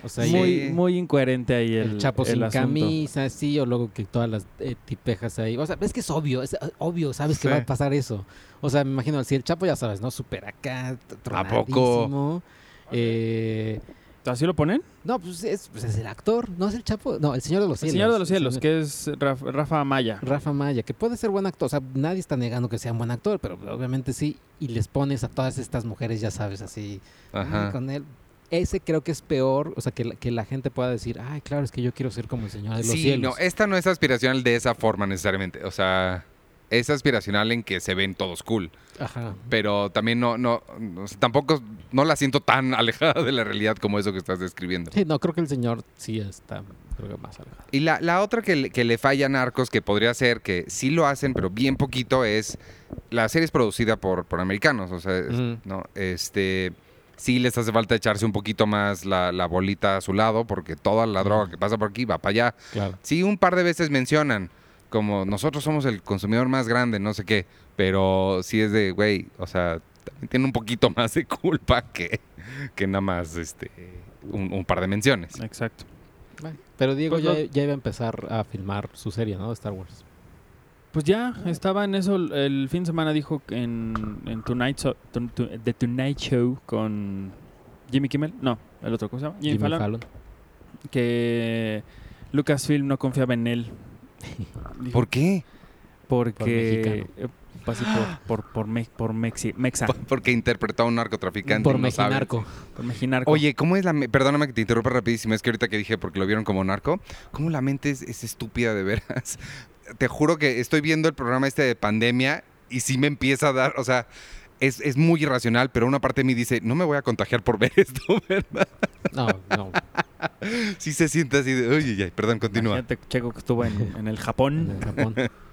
O sea, Sí. muy, muy incoherente ahí el, el, Chapo el sin asunto. camisa, sí, o luego que todas las eh, tipejas ahí. O sea, es que es obvio, es eh, obvio, sabes que va a pasar eso. O sea, me imagino, si el Chapo ya sabes, ¿no? Super acá, t- ¿A poco? tronadísimo. Eh, ¿Así lo ponen? no, pues es, pues es el actor, no es el Chapo. No, el Señor de los El Cielos. Señor de los el Cielos, que es Rafa, Rafa Maya. Rafa Maya, que puede ser buen actor, o sea, nadie está negando que sea un buen actor, pero obviamente sí, y les pones a todas estas mujeres, ya sabes, así, Ajá. con él. Ese creo que es peor, o sea, que la, que la gente pueda decir, ay, claro, es que yo quiero ser como el Señor de los Sí, Cielos. no, esta no es aspiracional de esa forma necesariamente. O sea, es aspiracional en que se ven todos cool. Ajá. Pero también no, no, tampoco no la siento tan *laughs* alejada de la realidad como eso que estás describiendo. Sí, no, creo que el señor sí está, creo que más alejado. Y la, la otra que le, que le falla a Narcos, que podría ser que sí lo hacen, pero bien poquito, es la serie es producida por, por americanos. O sea, no, este sí les hace falta echarse un poquito más la, la bolita a su lado, porque toda la droga que pasa por aquí va para allá. Claro. Sí, un par de veces mencionan, como nosotros somos el consumidor más grande, no sé qué, pero sí es de, güey, o sea, también tiene un poquito *laughs* más de culpa que, que nada más este, un, un par de menciones. Exacto. Pero Diego Pues ya, lo- ya iba a empezar a filmar su serie, ¿no? De Star Wars. Pues ya, estaba en eso. El fin de semana dijo que en, en Tonight Show, The Tonight Show con Jimmy Kimmel. No, el otro, ¿cómo se llama? Jimmy, Jimmy Fallon. Fallon. Que Lucasfilm no confiaba en él. ¿Por qué? Porque. mexicano. eh, así por, por, por, me- por Mexi- Mexa. Por- Porque interpretó a un narcotraficante. Por no. Por Mejinarco. Oye, ¿cómo es la me- Perdóname que te interrumpa rapidísimo, es que ahorita que dije porque lo vieron como narco, ¿cómo la mente es, es estúpida de veras? *laughs* Te juro que estoy viendo el programa este de pandemia y sí me empieza a dar, o sea, es, es muy irracional, pero una parte de mí dice, no me voy a contagiar por ver *laughs* esto, ¿verdad? No, no. *laughs* Sí se siente así de, perdón, continúa. Imagínate, Checo que estuvo en, en el En Japón. el Japón. *laughs*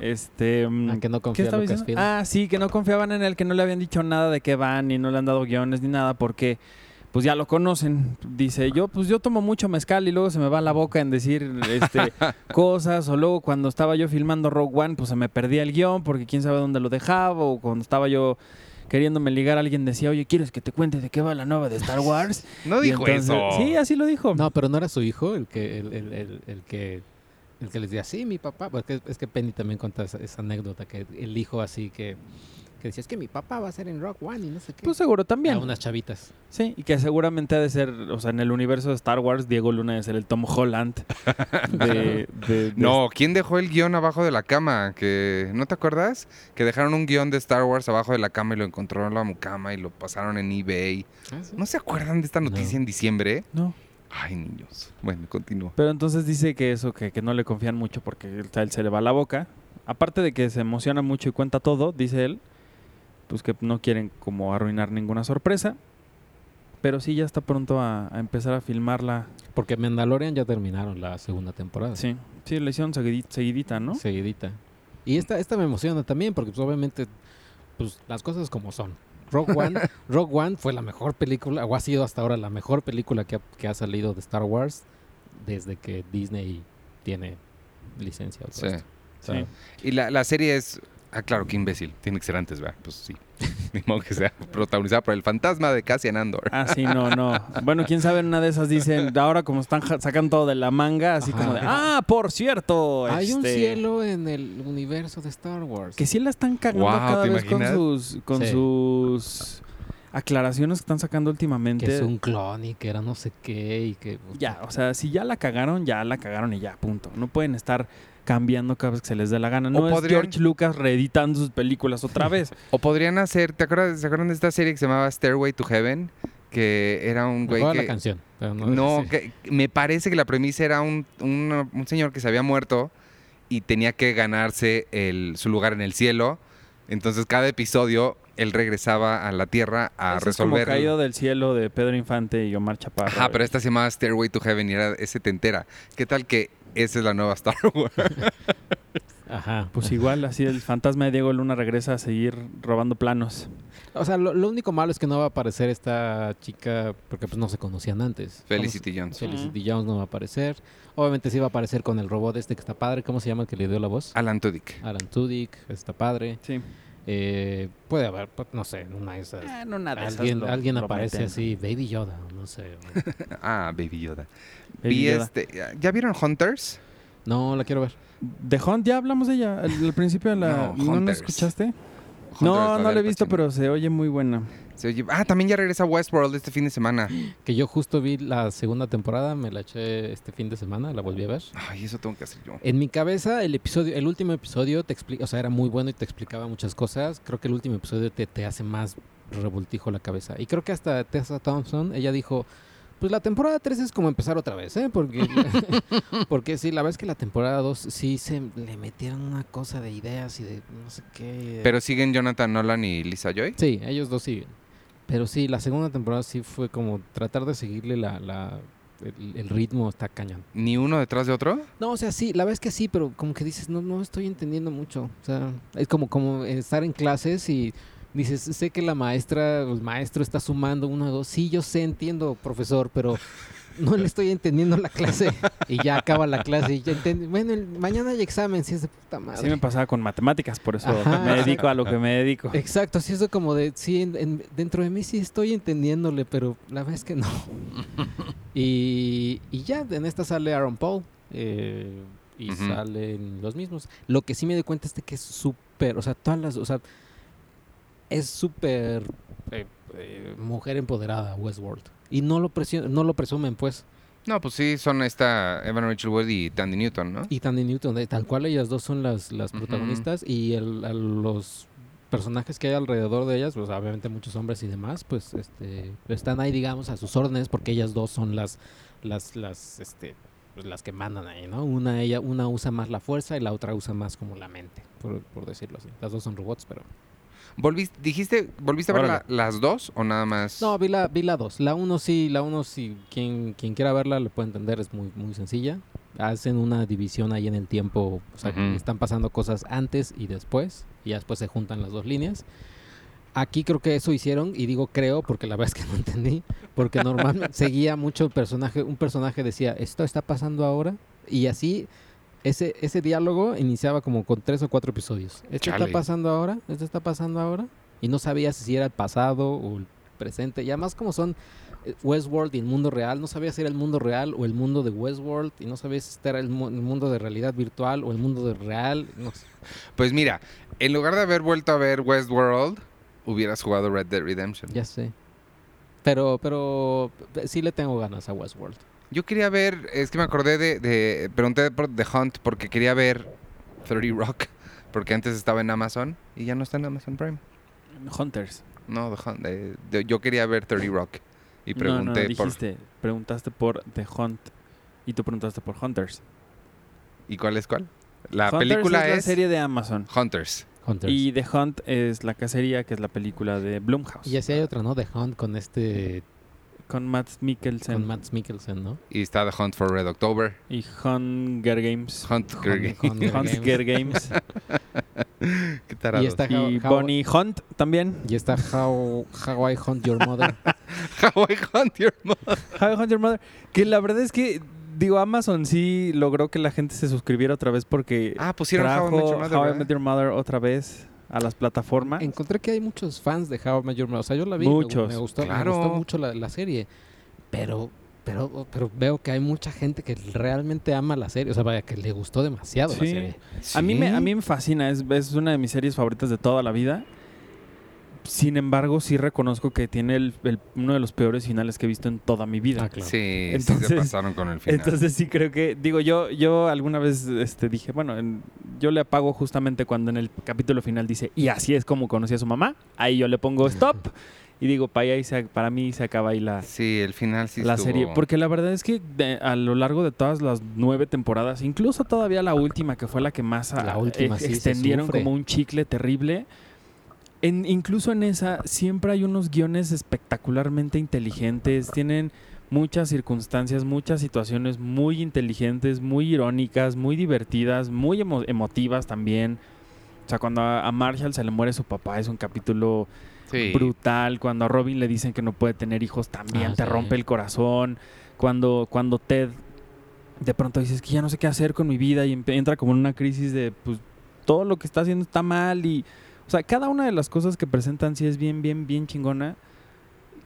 Este. mm, no ¿Qué confía en estaba diciendo? Lucasfilm. Ah, sí, que no confiaban en él, que no le habían dicho nada de qué van, ni no le han dado guiones ni nada, porque pues ya lo conocen. Dice, yo pues yo tomo mucho mezcal y luego se me va la boca en decir este, *laughs* cosas, o luego cuando estaba yo filmando Rogue One, pues se me perdía el guion porque quién sabe dónde lo dejaba, o cuando estaba yo queriéndome ligar, alguien decía, oye, ¿quieres que te cuente de qué va la nueva de Star Wars? *laughs* No Y dijo entonces- eso. Sí, así lo dijo. No, pero no era su hijo el que, el, el, el, el que, el que les decía, sí, mi papá. Porque es que Penny también cuenta esa, esa anécdota, que el hijo así que, que decía, es que mi papá va a ser en Rock One y no sé qué. Pues seguro también. A unas chavitas. Sí, y que seguramente ha de ser, o sea, en el universo de Star Wars, Diego Luna debe ser el Tom Holland de, *laughs* de- de- No, ¿quién dejó el guion abajo de la cama? Que ¿No te acuerdas? Que dejaron un guion de Star Wars abajo de la cama y lo encontraron en la mucama y lo pasaron en eBay. ¿No se acuerdan de esta noticia No. en diciembre? No. Ay, niños. Bueno, continúa. Pero entonces dice que eso, que, que no le confían mucho porque él, él se le va la boca. Aparte de que se emociona mucho y cuenta todo, dice él, pues que no quieren como arruinar ninguna sorpresa. Pero sí ya está pronto a, a empezar a filmarla. Porque Mandalorian ya terminaron la segunda temporada. Sí, sí, la hicieron seguidi- seguidita, ¿no? Seguidita. Y esta, esta me emociona también porque pues, obviamente pues, las cosas como son. Rogue One, *laughs* Rogue One fue la mejor película, o ha sido hasta ahora la mejor película que ha, que ha salido de Star Wars desde que Disney tiene licencia. Sí. esto. O sea, Sí. Y la, la serie es. Ah, claro, qué imbécil. Tiene que ser antes, ¿verdad? Pues sí. *laughs* Ni modo que sea protagonizada por el fantasma de Cassian Andor. Ah, sí, no, no. Bueno, quién sabe, en una de esas dicen, ahora como están sacando todo de la manga, así Ajá. como de, ah, por cierto. Hay un este, cielo en el universo de Star Wars. Que sí la están cagando cada ¿te vez con sus, con Sí. sus aclaraciones que están sacando últimamente. que es un clon y que era no sé qué y que... Ya, o sea, si ya la cagaron, ya la cagaron y ya, punto. No pueden estar cambiando cada vez que se les dé la gana. No O es podrían- George Lucas reeditando sus películas otra *laughs* vez. O podrían hacer. ¿Te acuerdas, ¿Se acuerdan de esta serie que se llamaba Stairway to Heaven? Que era un güey que. la canción. pero no, No, sí. que me parece que la premisa era un, un- un señor que se había muerto y tenía que ganarse el- su lugar en el cielo. Entonces cada episodio él regresaba a la tierra a Ese es como resolver. Caído del cielo de Pedro Infante y Omar Chaparro. Ajá, pero esta se llamaba Stairway to Heaven y era ese te entera. ¿Qué tal que esa es la nueva Star *laughs* Wars? Ajá. Pues igual, así el fantasma de Diego Luna regresa a seguir robando planos. O sea, lo, lo único malo es que no va a aparecer esta chica porque pues no se conocían antes. Felicity Jones. Felicity Jones no va a aparecer. Obviamente sí va a aparecer con el robot este que está padre. ¿Cómo se llama el que le dio la voz? Alan Tudyk. Alan Tudyk, está padre. Sí. Eh, puede haber, pues, no sé, una de esas. Ah, alguien alguien aparece así, Baby Yoda, no sé. *laughs* Ah, Baby Yoda. Baby Vi Yoda. este, ¿Ya vieron Hunters? No, la quiero ver. The Hunt, ya hablamos de ella al, al principio de la... No, ¿No, escuchaste? Hunters, No, no la he visto, pero se oye muy buena. Se oye- Ah, también ya regresa Westworld este fin de semana. Que yo justo vi la segunda temporada, me la eché este fin de semana, la volví a ver. Ay, eso tengo que hacer yo. En mi cabeza, el episodio, el último episodio te explica, o sea, era muy bueno y te explicaba muchas cosas. Creo que el último episodio te, te hace más revoltijo la cabeza. Y creo que hasta Tessa Thompson, ella dijo, Pues la temporada 3 es como empezar otra vez, ¿eh? Porque, *laughs* porque sí, la verdad es que la temporada 2 sí se le metieron una cosa de ideas y de no sé qué. Pero siguen Jonathan Nolan y Lisa Joy. Sí, ellos dos siguen. Pero sí, la segunda temporada sí fue como tratar de seguirle la, la- el, el ritmo, está cañón. Ni uno detrás de otro. No, o sea, sí, la verdad es que sí, pero como que dices, no, no estoy entendiendo mucho. O sea, es como, como estar en clases y dices, sé que la maestra el maestro está sumando uno, dos. Sí, yo sé, entiendo, profesor, pero no le estoy entendiendo la clase. Y ya acaba la clase y ya. Bueno, el- mañana hay examen, si es de puta madre. Así me pasaba con matemáticas, por eso Ajá, me dedico a lo que me dedico. Exacto, sí, eso como de, sí, en- en- dentro de mí sí estoy entendiéndole, pero la verdad es que no. y, y ya, en esta sale Aaron Paul eh, y salen los mismos. Lo que sí me di cuenta es de que es súper, o sea, todas las, o sea, es súper eh, eh, mujer empoderada Westworld. Y no lo, no lo presumen, pues. No, pues sí, son esta Evan Rachel Wood y Tandy Newton, ¿no? Y Tandy Newton, de tal cual ellas dos son las, las protagonistas y el, a los personajes que hay alrededor de ellas, pues obviamente muchos hombres y demás, pues este están ahí digamos a sus órdenes porque ellas dos son las las las este pues, las que mandan ahí, ¿no? Una ella una usa más la fuerza y la otra usa más como la mente, por, por decirlo así. Las dos son robots, pero ¿Volviste, dijiste, ¿volviste a ver la- las dos o nada más? No, vi la, vi la dos. La uno sí, la uno sí. Quien, quien quiera verla le puede entender, es muy, muy sencilla. Hacen una división ahí en el tiempo. O sea, están pasando cosas antes y después. Y ya después se juntan las dos líneas. Aquí creo que eso hicieron, y digo creo porque la verdad es que no entendí. Porque normalmente *laughs* seguía mucho el personaje. Un personaje decía, esto está pasando ahora. Y así, ese, ese diálogo iniciaba como con tres o cuatro episodios. Esto Chale. está pasando ahora, esto está pasando ahora. Y no sabías si era el pasado o el presente. Y además como son eh, Westworld y el mundo real, no sabías si era el mundo real o el mundo de Westworld. Y no sabías si este era el, mu- el mundo de realidad virtual o el mundo de real. No sé. Pues mira, en lugar de haber vuelto a ver Westworld, hubieras jugado Red Dead Redemption. Ya sé. Pero, pero sí le tengo ganas a Westworld. Yo quería ver, es que me acordé de, de- pregunté por The Hunt porque quería ver 30 Rock, porque antes estaba en Amazon y ya no está en Amazon Prime. Hunters. No, The Hunt, eh, de- yo quería ver 30 Rock y No, pregunté no, por... dijiste, preguntaste por The Hunt y tú preguntaste por Hunters. ¿Y cuál es cuál? La Hunters película es la es, serie de Amazon. Hunters. Hunters. Y The Hunt es la cacería, que es la película de Blumhouse. Y así hay otra, ¿no? The Hunt con este... Con Matt Mikkelsen Con Matt Mikkelsen, ¿no? Y está The Hunt for Red October. y Hunger Games. Hunt, Hunger Games. Hunger Games. *laughs* Qué tarados. Y está How- y How- Bonnie Hunt también. Y está How, How I Hunt Your Mother. *laughs* How I Hunt Your Mother. How I Hunt Your Mother. Que la verdad es que, digo, Amazon sí logró que la gente se suscribiera otra vez porque Ah, pusieron trajo How I Met Your Mother, How I. Met Your Mother otra vez a las plataformas. Encontré que hay muchos fans de How I Met Your Mother. O sea, yo la vi. me- Muchos, Me, gustó, me gustó mucho la, la serie. Pero, pero, pero veo que hay mucha gente que realmente ama la serie. O sea, vaya, que le gustó demasiado la Sí. serie. A mí, me, a Sí. mí me fascina, es, es una de mis series favoritas de toda la vida. Sin embargo, sí reconozco que tiene el- el- uno de los peores finales que he visto en toda mi vida. Ah, claro. Sí, sí Entonces- se pasaron con el final. Entonces sí creo que, digo, yo, yo alguna vez este, dije, bueno, en- yo le apago justamente cuando en el capítulo final dice, y así es como conocí a su mamá, ahí yo le pongo stop y digo, para, ahí se- para mí se acaba ahí la, Sí, el final sí la estuvo- serie. Porque la verdad es que de- a lo largo de todas las nueve temporadas, incluso todavía la última, que fue la que más a- La última, ex- sí, se extendieron como un chicle terrible. En, incluso en esa siempre hay unos guiones espectacularmente inteligentes, tienen muchas circunstancias, muchas situaciones muy inteligentes, muy irónicas, muy divertidas, muy emo- emotivas también. O sea, cuando a, Marshall se le muere su papá es un capítulo Sí. brutal. Cuando a Robin le dicen que no puede tener hijos, también Ah, te sí. rompe el corazón. Cuando, cuando Ted de pronto dices que ya no sé qué hacer con mi vida y entra como en una crisis de pues todo lo que está haciendo está mal y o sea, cada una de las cosas que presentan sí es bien, bien, bien chingona.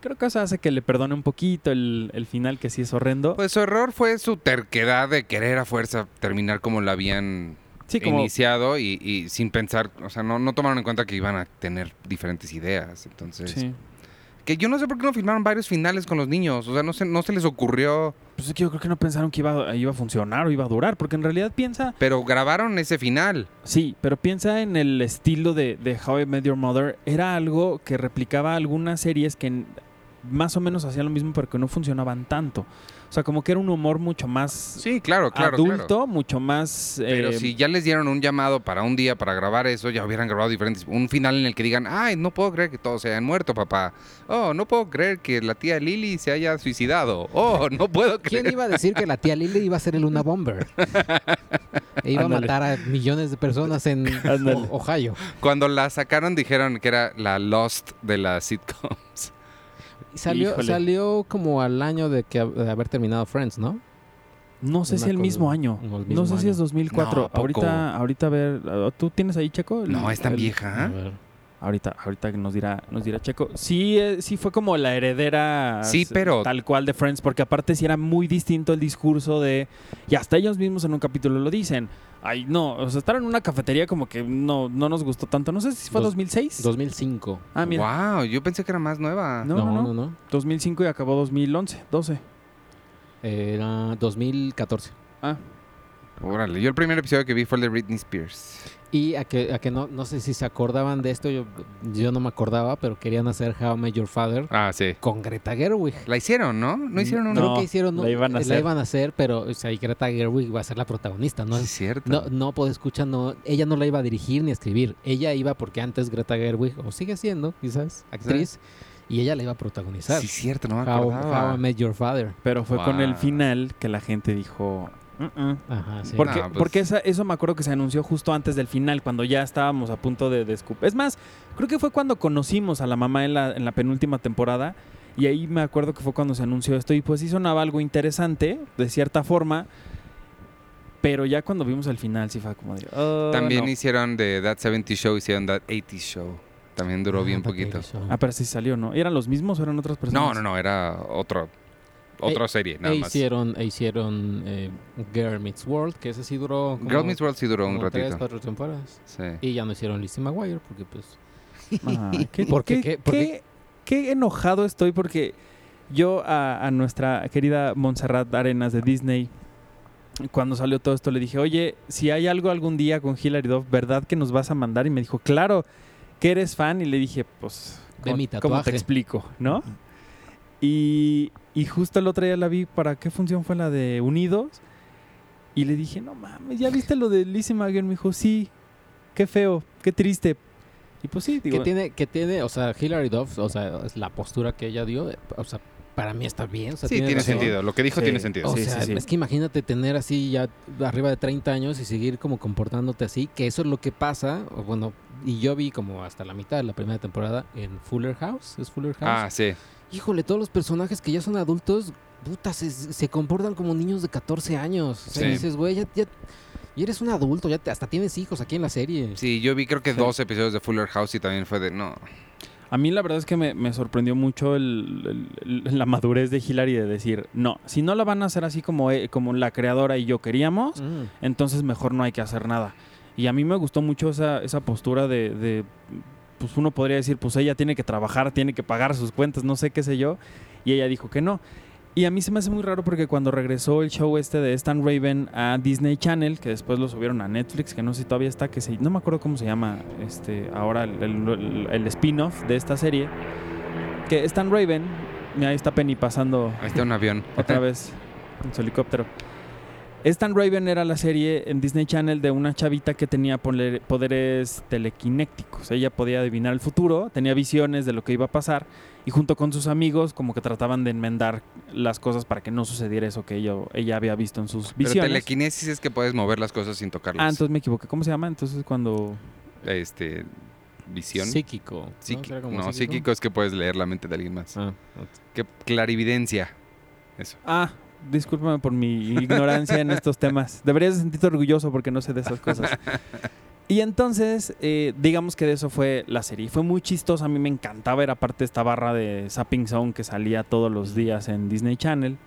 Creo que eso hace que le perdone un poquito el, el final que sí es horrendo. Pues su error fue su terquedad de querer a fuerza terminar como la habían sí, como iniciado y, y sin pensar, o sea, no, no tomaron en cuenta que iban a tener diferentes ideas. Entonces, sí. que yo no sé por qué no filmaron varios finales con los niños, o sea, no se, no se les ocurrió, Pues es que yo creo que no pensaron que iba, a- iba a funcionar o iba a durar, porque en realidad piensa pero grabaron ese final. Sí, pero piensa en el estilo de, de How I Met Your Mother. Era algo que replicaba algunas series que más o menos hacían lo mismo, pero que no funcionaban tanto. O sea, como que era un humor mucho más Sí, claro, claro. adulto, claro. mucho más... Pero eh, si ya les dieron un llamado para un día para grabar eso, ya hubieran grabado diferentes. Un final en el que digan, ay, no puedo creer que todos se hayan muerto, papá. Oh, no puedo creer que la tía Lily se haya suicidado. Oh, *laughs* no puedo creer. ¿Quién iba a decir que la tía Lily iba a ser el Luna *laughs* Bomber? E iba a matar a millones de personas en Ohio. Cuando la sacaron dijeron que era la Lost de las sitcoms. Salió, Híjole. salió como al año de, que, de haber terminado Friends, ¿no? No sé No si el mismo año. No sé si es 2004. No, ahorita, ahorita a ver, ¿tú tienes ahí Checo? El- No, es tan el- A vieja. ver. Ahorita, ahorita nos dirá, nos dirá Checo. Sí, eh, sí fue como la heredera Sí, pero- tal cual de Friends, porque aparte sí era muy distinto el discurso de. Y hasta ellos mismos en un capítulo lo dicen. Ay, no, o sea, estar en una cafetería como que no, no nos gustó tanto. No sé si fue Dos- 2006. 2005. ah, mira. Wow, yo pensé que era más nueva. No, no, no. no. 2005 y acabó 2011, 12. Era 2014. Ah, Órale, yo el primer episodio que vi fue el de Britney Spears. Y a que, a que no, no sé si se acordaban de esto, yo, yo no me acordaba, pero querían hacer How I Met Your Father Ah, sí. con Greta Gerwig. La hicieron, ¿no? ¿No hicieron una? No, Creo que hicieron, la iban a la hacer. iban a hacer, pero o sea, y Greta Gerwig va a ser la protagonista, ¿no? Sí, es cierto. No, no, pues escucha, no, ella no la iba a dirigir ni a escribir. Ella iba porque antes Greta Gerwig, o sigue siendo, quizás, actriz, y ella la iba a protagonizar. Sí, es cierto, no me How, acordaba. How I Met Your Father. pero fue con el Wow. final que la gente dijo. Ajá, sí. Porque, No, pues- porque esa- eso me acuerdo que se anunció justo antes del final, cuando ya estábamos a punto de descubrir. Es más, creo que fue cuando conocimos a la mamá en la, en la penúltima temporada. Y ahí me acuerdo que fue cuando se anunció esto. Y pues sí sonaba algo interesante, de cierta forma. Pero ya cuando vimos el final, sí fue como de. "Oh, También no". hicieron de That 70 Show, hicieron That 80 Show. También duró Ah, bien poquito. Ah, pero sí salió, ¿no? ¿Eran los mismos o eran otras personas? No, no, no, era otro, otra serie, nada e más. hicieron, e hicieron eh, Girl Meets World, que ese sí duró como, Girl Meets World sí duró un como tres, ratito. cuatro temporadas. Sí. Y ya no hicieron Lizzie McGuire, porque pues... Ay, *laughs* *laughs* qué, ¿Por qué? qué- ¿Qué? ¿Por qué- qué enojado estoy porque yo a, a nuestra querida Montserrat Arenas de Disney, cuando salió todo esto, le dije, oye, si hay algo algún día con Hilary Duff, ¿verdad que nos vas a mandar? Y me dijo, claro, que eres fan. Y le dije, pues, De ¿cómo, mi cómo te explico? ¿No? Y, y justo el otro día la vi, ¿para qué función fue la de Unidos? Y le dije, no mames, ¿ya viste lo de Lizzie McGuire? Me dijo, sí, qué feo, qué triste. Y pues sí, digo, que tiene, que tiene, o sea, Hilary Duff, o sea, es la postura que ella dio, eh, o sea, para mí está bien. O sea, Sí, tiene sentido. Lo que dijo Sí. tiene sentido. O Sí, sea, sí, sí. es que imagínate tener así ya arriba de 30 años y seguir como comportándote así, que eso es lo que pasa, o bueno, y yo vi como hasta la mitad de la primera temporada en Fuller House, ¿es Fuller House? Ah, sí. Híjole, todos los personajes que ya son adultos, puta, se, se comportan como niños de 14 años. O sea, Sí. dices, güey, ya, ya, ya eres un adulto, ya te- hasta tienes hijos aquí en la serie. Sí, yo vi creo que Sí. dos episodios de Fuller House y también fue de no. A mí la verdad es que me, me sorprendió mucho el- el- el- la madurez de Hilary de decir, no, si no la van a hacer así como, eh, como la creadora y yo queríamos, Mm. entonces mejor no hay que hacer nada. Y a mí me gustó mucho esa, esa postura de, de, pues uno podría decir, pues ella tiene que trabajar, tiene que pagar sus cuentas, no sé qué sé yo. Y ella dijo que no. Y a mí se me hace muy raro porque cuando regresó el show este de Stan Raven a Disney Channel, que después lo subieron a Netflix, que no sé si todavía está, que se, no me acuerdo cómo se llama este ahora el, el- el spin-off de esta serie, que Stan Raven, mira, ahí está Penny pasando Ahí está un avión. otra vez en su helicóptero. Stan Raven era la serie en Disney Channel de una chavita que tenía poderes telequinéticos. Ella podía adivinar el futuro, tenía visiones de lo que iba a pasar y junto con sus amigos como que trataban de enmendar las cosas para que no sucediera eso que ella, ella había visto en sus Pero visiones. telequinesis es que puedes mover las cosas sin tocarlas. ah, entonces me equivoqué. ¿Cómo se llama? Entonces cuando... Este, visión. Psíquico. ¿no? Psíqui- ¿Será como no, psíquico es que puedes leer la mente de alguien más. Ah, Que clarividencia. Eso. Ah, discúlpame por mi ignorancia en estos temas. Deberías sentirte orgulloso porque no sé de esas cosas. Y entonces, eh, digamos que de eso fue la serie. Fue muy chistosa, a mí me encantaba. Era parte de esta barra de Zapping Zone que salía todos los días en Disney Channel.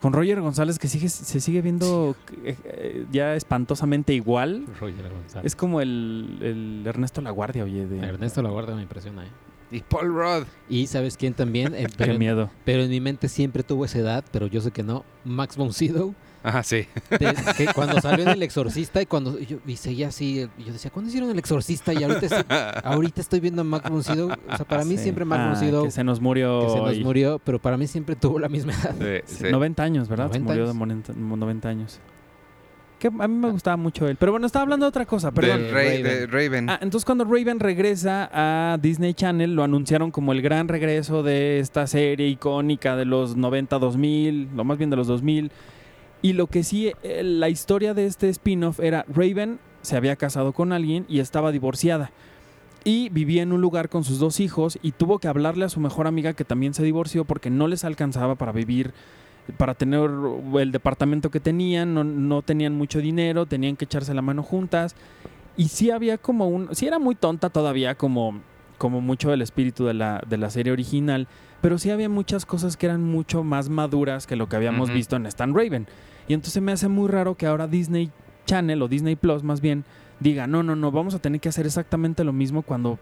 Con Roger González que sigue, se sigue viendo eh, eh, ya espantosamente igual. Roger González. Es como el, el Ernesto Laguardia, oye. De... Ernesto La Guardia me impresiona, ¿eh? Y Paul Rudd. Y ¿sabes quién también? Eh, *laughs* Qué pero, miedo. pero en mi mente siempre tuvo esa edad, pero yo sé que no. Max von Sydow. Ajá, sí. de- *laughs* que cuando salió en El Exorcista y cuando y yo y seguía así, yo decía, ¿cuándo hicieron El Exorcista? Y ahorita, estoy- ahorita estoy viendo a Mark von Sydow. O sea, para mí Sí. siempre Mark Ah, von Sydow, Que se nos murió. que se nos murió, pero para mí siempre tuvo la misma edad. Sí, Sí, sí. 90 años, ¿verdad? Se 90 murió de años. monenta- 90 años. Que a mí me gustaba mucho él. Pero bueno, estaba hablando de otra cosa, perdón. De Raven. Ah, entonces cuando Raven regresa a Disney Channel, lo anunciaron como el gran regreso de esta serie icónica de los 90-2000, lo más bien de los 2000. Y lo que sí, eh, la historia de este spin-off era Raven se había casado con alguien y estaba divorciada. Y vivía en un lugar con sus dos hijos y tuvo que hablarle a su mejor amiga que también se divorció porque no les alcanzaba para vivir, para tener el departamento que tenían, no, no tenían mucho dinero, tenían que echarse la mano juntas. Y sí había como un. Sí era muy tonta todavía, como, como mucho el espíritu de la, de la serie original. Pero sí había muchas cosas que eran mucho más maduras que lo que habíamos visto en Stan Raven. Y entonces me hace muy raro que ahora Disney Channel o Disney Plus más bien diga, no, no, no, vamos a tener que hacer exactamente lo mismo cuando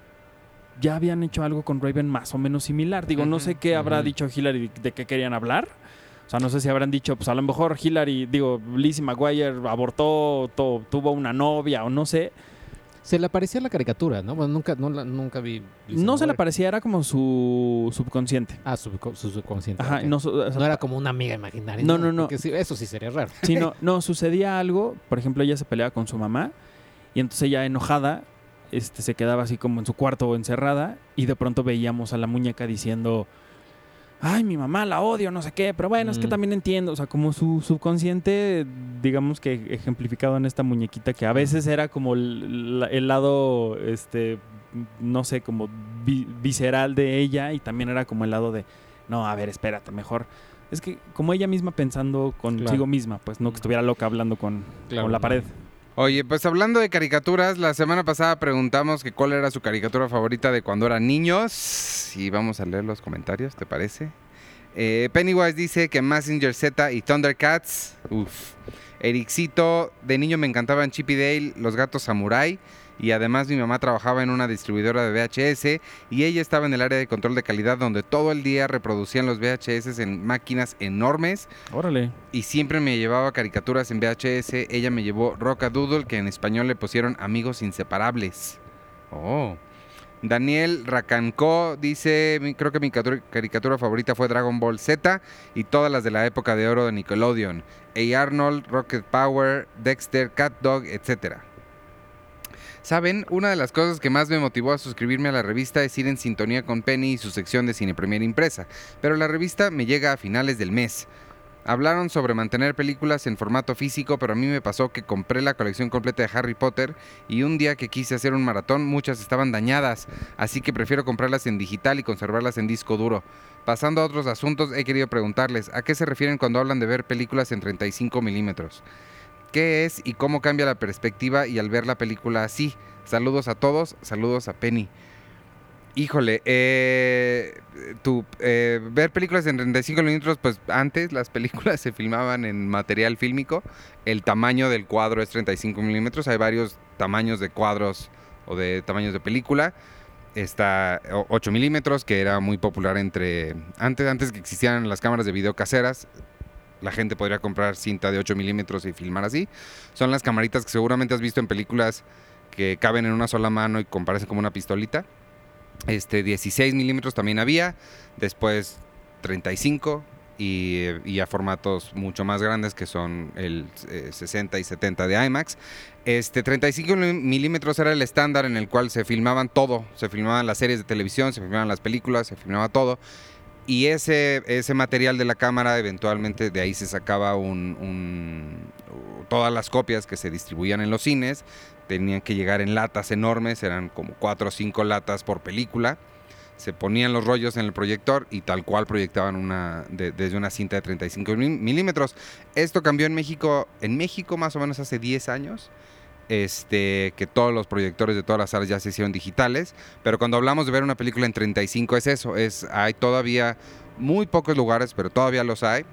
ya habían hecho algo con Raven más o menos similar. Digo, no sé qué habrá dicho Hillary de qué querían hablar. O sea, no sé si habrán dicho, pues a lo mejor Hillary, digo, Lizzie McGuire abortó, to- tuvo una novia o no sé. Se le aparecía la caricatura, ¿no? Bueno, nunca, no la- nunca vi. Lizzie No se le McGuire. parecía, era como su subconsciente. Ah, su, su subconsciente. Ajá, no, su- o sea, No era como una amiga imaginaria. No, no, no. Sí, eso sí sería raro. Sí, no, *laughs* no, sucedía algo, por ejemplo, ella se peleaba con su mamá y entonces ella enojada este, se quedaba así como en su cuarto encerrada y de pronto veíamos a la muñeca diciendo, ay, mi mamá la odio, no sé qué, pero bueno, es que Mm. también entiendo, o sea, como su subconsciente, digamos que ejemplificado en esta muñequita que a veces era como el, la- el lado, este, no sé, como vi- visceral de ella y también era como el lado de, no, a ver, espérate, mejor. Es que como ella misma pensando consigo Claro. misma, pues no que estuviera loca hablando con, Claro, con la no. Oye, pues hablando de caricaturas, la semana pasada preguntamos que cuál era su caricatura favorita de cuando eran niños. Y vamos a leer los comentarios, ¿te parece? Eh, Pennywise dice que Massinger Z y Thundercats. Uf. Ericito, de niño me encantaban Chip y Dale, los gatos samurai. Y además mi mamá trabajaba en una distribuidora de VHS y ella estaba en el área de control de calidad donde todo el día reproducían los VHS en máquinas enormes Órale. y siempre me llevaba caricaturas en VHS. Ella me llevó Rocadoodle, que en español le pusieron Amigos Inseparables. Oh. Daniel Racancó dice, "Mi- creo que mi catu- caricatura favorita fue Dragon Ball Z y todas las de la época de oro de Nickelodeon. A. Arnold, Rocket Power, Dexter, Cat Dog, etc. Saben, una de las cosas que más me motivó a suscribirme a la revista es ir en sintonía con Penny y su sección de Cine Premier impresa, pero la revista me llega a finales del mes. Hablaron sobre mantener películas en formato físico, pero a mí me pasó que compré la colección completa de Harry Potter y un día que quise hacer un maratón muchas estaban dañadas, así que prefiero comprarlas en digital y conservarlas en disco duro. Pasando a otros asuntos, he querido preguntarles, ¿a qué se refieren cuando hablan de ver películas en 35 milímetros? ¿Qué es y cómo cambia la perspectiva y al ver la película así? Saludos a todos, saludos a Penny. Híjole, eh, eh, ver películas en 35 milímetros, pues antes las películas *laughs* se filmaban en material fílmico. El tamaño del cuadro es 35 milímetros. Hay varios tamaños de cuadros o de tamaños de película. Está o- 8 milímetros, que era muy popular entre... Antes, antes que existieran las cámaras de video caseras, la gente podría comprar cinta de 8 milímetros y filmar así. Son las camaritas que seguramente has visto en películas que caben en una sola mano y comparecen como una pistolita. Este, 16 milímetros también había, después 35 y, y a formatos mucho más grandes que son el eh, 60 y 70 de IMAX. Este, 35 milímetros era el estándar en el cual se filmaban todo, se filmaban las series de televisión, se filmaban las películas, se filmaba todo. Y ese, ese material de la cámara, eventualmente de ahí se sacaba un, un- todas las copias que se distribuían en los cines. Tenían que llegar en latas enormes, eran como cuatro o cinco latas por película. Se ponían los rollos en el proyector y tal cual proyectaban una de- desde una cinta de 35 mil- milímetros. Esto cambió en México, en México más o menos hace 10 años. Este, que todos los proyectores de todas las salas ya se hicieron digitales. Pero cuando hablamos de ver una película en 35 es eso, es hay todavía muy pocos lugares, pero todavía los hay.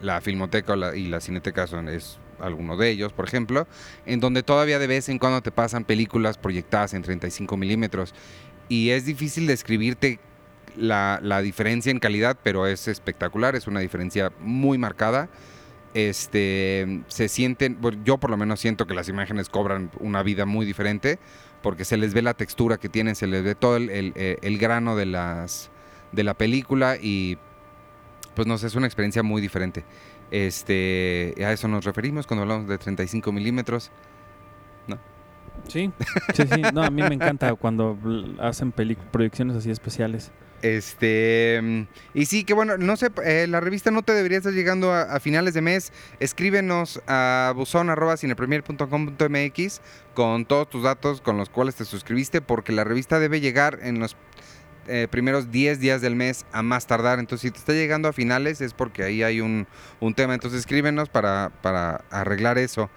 La Filmoteca la- y la Cineteca son es alguno de ellos, por ejemplo, en donde todavía de vez en cuando te pasan películas proyectadas en 35 milímetros. Y es difícil describirte la, la diferencia en calidad, pero es espectacular, es una diferencia muy marcada. Este, se sienten, bueno, yo por lo menos siento que las imágenes cobran una vida muy diferente, porque se les ve la textura que tienen, se les ve todo el, el- el- el grano de, las, de la película y pues no sé, es una experiencia muy diferente. Este, a eso nos referimos cuando hablamos de 35 milímetros. Sí, sí, sí. No, a mí me encanta cuando hacen proyecciones así especiales. Este, y sí, que bueno, no sé, eh, la revista no te debería estar llegando a, a finales de mes. Escríbenos a buzón.cinepremier.com.mx con todos tus datos con los cuales te suscribiste, porque la revista debe llegar en los eh, primeros 10 días del mes a más tardar. Entonces, si te está llegando a finales es porque ahí hay un, un tema. Entonces, escríbenos para, para arreglar eso.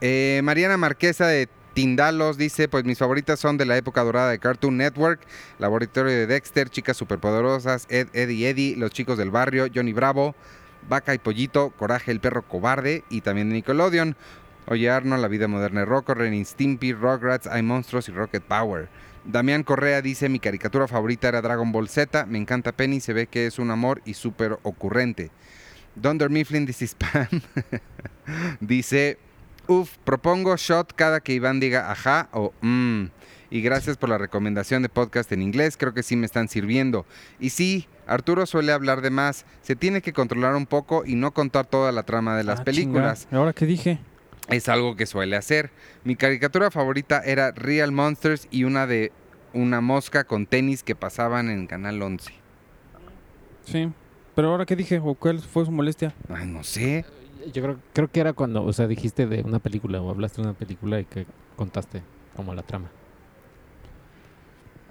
Eh, Mariana Marquesa de Tindalos dice, pues mis favoritas son de la época dorada de Cartoon Network, Laboratorio de Dexter, Chicas Superpoderosas, Ed, Eddie Eddie, Los Chicos del Barrio, Johnny Bravo, Vaca y Pollito, Coraje el Perro Cobarde y también de Nickelodeon. Oye Arnold, La Vida Moderna de Rocco, Ren y Stimpy, Rugrats, Hay Monstruos y Rocket Power. Damián Correa dice, mi caricatura favorita era Dragon Ball Z, me encanta Penny, se ve que es un amor y súper ocurrente. Dunder Mifflin, this is Pam. dice, Uf, propongo shot cada que Iván diga ajá o mmm. Y gracias por la recomendación de podcast en inglés, creo que sí me están sirviendo. Y sí, Arturo suele hablar de más, se tiene que controlar un poco y no contar toda la trama de las Ah, películas. ¿Ahora qué dije? Es algo que suele hacer. Mi caricatura favorita era Real Monsters y una de una mosca con tenis que pasaban en Canal 11. Sí. ¿Pero ahora qué dije? ¿O cuál fue su molestia? Ay, no sé. Yo creo, creo que era cuando, o sea, dijiste de una película o hablaste de una película y que contaste como la trama.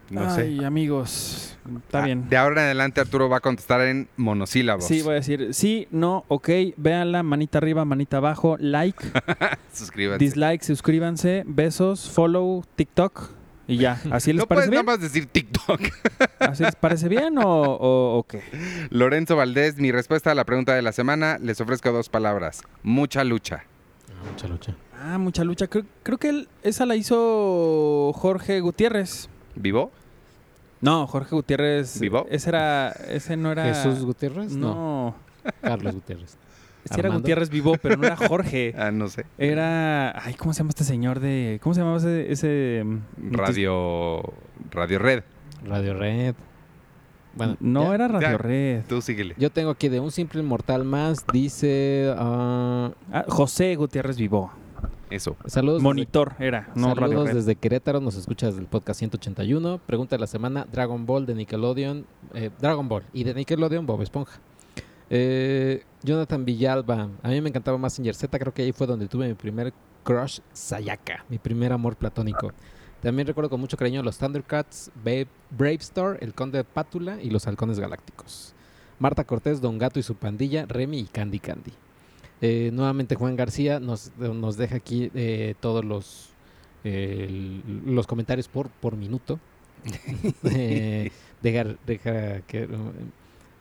No Ay, sé. amigos. Está Ah, bien. De ahora en adelante Arturo va a contestar en monosílabos. Sí, voy a decir sí, no, ok, véanla, manita arriba, manita abajo, like, *laughs* Suscríbete. dislike, suscríbanse, besos, follow, TikTok y ya. ¿Así les No parece puedes bien? nada más decir TikTok. *laughs* ¿Así les parece bien o, o, o qué? Lorenzo Valdés, mi respuesta a la pregunta de la semana, les ofrezco dos palabras. Mucha lucha. Ah, mucha lucha. Ah, mucha lucha. Creo, creo que él- esa la hizo Jorge Gutiérrez. ¿Vivo? No, Jorge Gutiérrez. ¿Vivo? Ese era, ese no era. Jesús Gutiérrez, no. No, Carlos Gutiérrez. *laughs* sí era. Gutiérrez vivo, pero no era Jorge. *laughs* Ah, no sé. Era. Ay, ¿cómo se llama este señor de. ¿Cómo se llamaba ese. ese mm, Radio. Radio Red. Radio Red. Bueno, no ya. era Radio ya. Red. Tú síguele. Yo tengo aquí de un simple mortal más, dice... ah, Ah, José Gutiérrez Vivo. Eso. saludos. desde- Monitor era, no Radio Saludos Red. desde Querétaro, nos escuchas del podcast 181. Pregunta de la semana, Dragon Ball de Nickelodeon. eh, Dragon Ball y de Nickelodeon, Bob Esponja. Eh, Jonathan Villalba, a mí me encantaba Massinger Z, creo que ahí fue donde tuve mi primer crush Sayaka, mi primer amor platónico. También recuerdo con mucho cariño los Thundercats, Babe, Brave Star, el Conde de Pátula y los Halcones Galácticos. Marta Cortés, Don Gato y su pandilla, Remy y Candy Candy. Eh, nuevamente Juan García nos, nos deja aquí eh, todos los, eh, los comentarios por, por minuto. *laughs* Eh, dejar, deja que...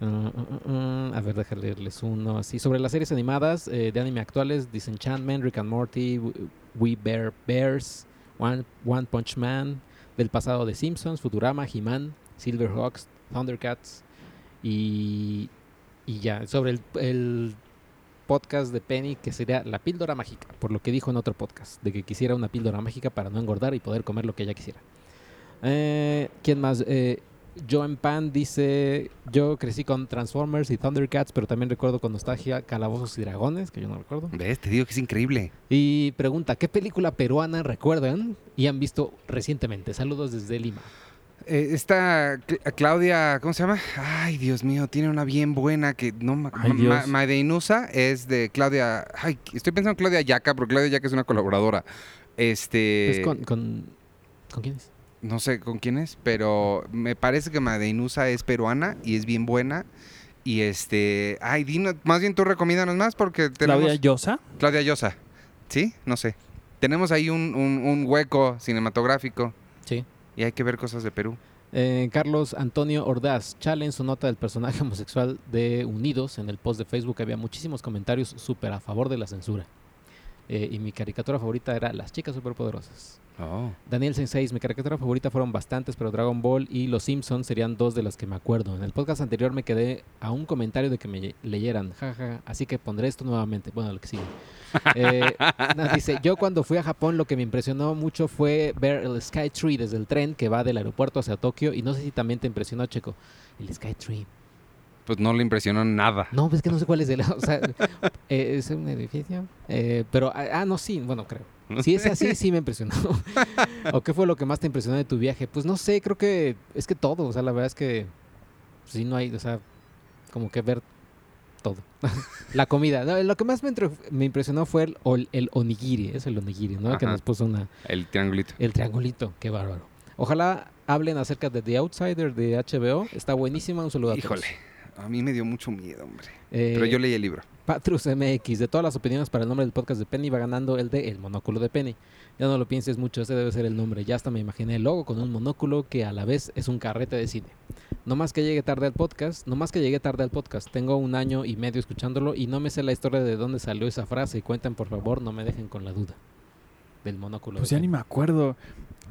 uh, uh, uh, a ver, dejar leerles uno así. Sobre las series animadas eh, de anime actuales, Disenchantment, Rick and Morty, We- We Bear Bears, One, One Punch Man, del pasado de Simpsons, Futurama, He-Man, Silverhawks, Thundercats y, y ya. Sobre el, el podcast de Penny que sería la píldora mágica, por lo que dijo en otro podcast, de que quisiera una píldora mágica para no engordar y poder comer lo que ella quisiera. Eh, ¿Quién más? Eh, Joan Pan dice, yo crecí con Transformers y Thundercats, pero también recuerdo con nostalgia Calabozos y Dragones, que yo no recuerdo. ¿Ves? Te digo que es increíble. Y pregunta, ¿qué película peruana recuerdan y han visto recientemente? Saludos desde Lima. Eh, esta Cl- Claudia, ¿cómo se llama? Ay, Dios mío, tiene una bien buena que no ma- Ay, ma- Dios. Madeinusa es de Claudia. Ay, estoy pensando en Claudia Yaca, porque Claudia Yaca es una colaboradora. Este. Es con, con, ¿con quién es? No sé con quién es, pero me parece que Madeinusa es peruana y es bien buena. Y este. Ay, Dino, más bien tú recomiéndanos más porque tenemos. Claudia Llosa. Claudia Llosa. ¿Sí? No sé. Tenemos ahí un, un- un hueco cinematográfico Sí. y hay que ver cosas de Perú. Eh, Carlos Antonio Ordaz, Chale en su nota del personaje *laughs* homosexual de Unidos en el post de Facebook había muchísimos comentarios súper a favor de la censura. Eh, y mi caricatura favorita era Las chicas superpoderosas. Oh. Daniel Sensei, mi caricatura favorita fueron bastantes, pero Dragon Ball y Los Simpsons serían dos de las que me acuerdo. En el podcast anterior me quedé a un comentario de que me leyeran, jaja, así que pondré esto nuevamente. Bueno, lo que sigue. *laughs* Eh, no, dice, yo cuando fui a Japón lo que me impresionó mucho fue ver el Sky Tree desde el tren que va del aeropuerto hacia Tokio y no sé si también te impresionó, Checo, el Sky Tree. Pues no le impresionó nada. No, pues que no sé cuál es el, *laughs* o sea, eh, es un edificio, Eh, pero ah, ah, no, sí, bueno, creo. Si es así, sí me impresionó. *laughs* ¿O qué fue lo que más te impresionó de tu viaje? Pues no sé, creo que es que todo, o sea, la verdad es que sí no hay, o sea, como que ver todo. *laughs* la comida. No, lo que más me, me impresionó fue el, ol- el onigiri, es el onigiri, ¿no? Que nos puso una, El triangulito. el triangulito, qué bárbaro. Ojalá hablen acerca de The Outsider de HBO, está buenísima, un saludo a todos. Híjole, a mí me dio mucho miedo, hombre. Eh, Pero yo leí el libro. Patrus MX, de todas las opiniones para el nombre del podcast de Penny, va ganando el de El Monóculo de Penny. Ya no lo pienses mucho, ese debe ser el nombre. Ya hasta me imaginé el logo con un monóculo que a la vez es un carrete de cine. No más que llegue tarde al podcast, no más que llegue tarde al podcast. Tengo un año y medio escuchándolo y no me sé la historia de dónde salió esa frase. Cuenten, por favor, no me dejen con la duda. Del monóculo. Pues de ya ni me acuerdo.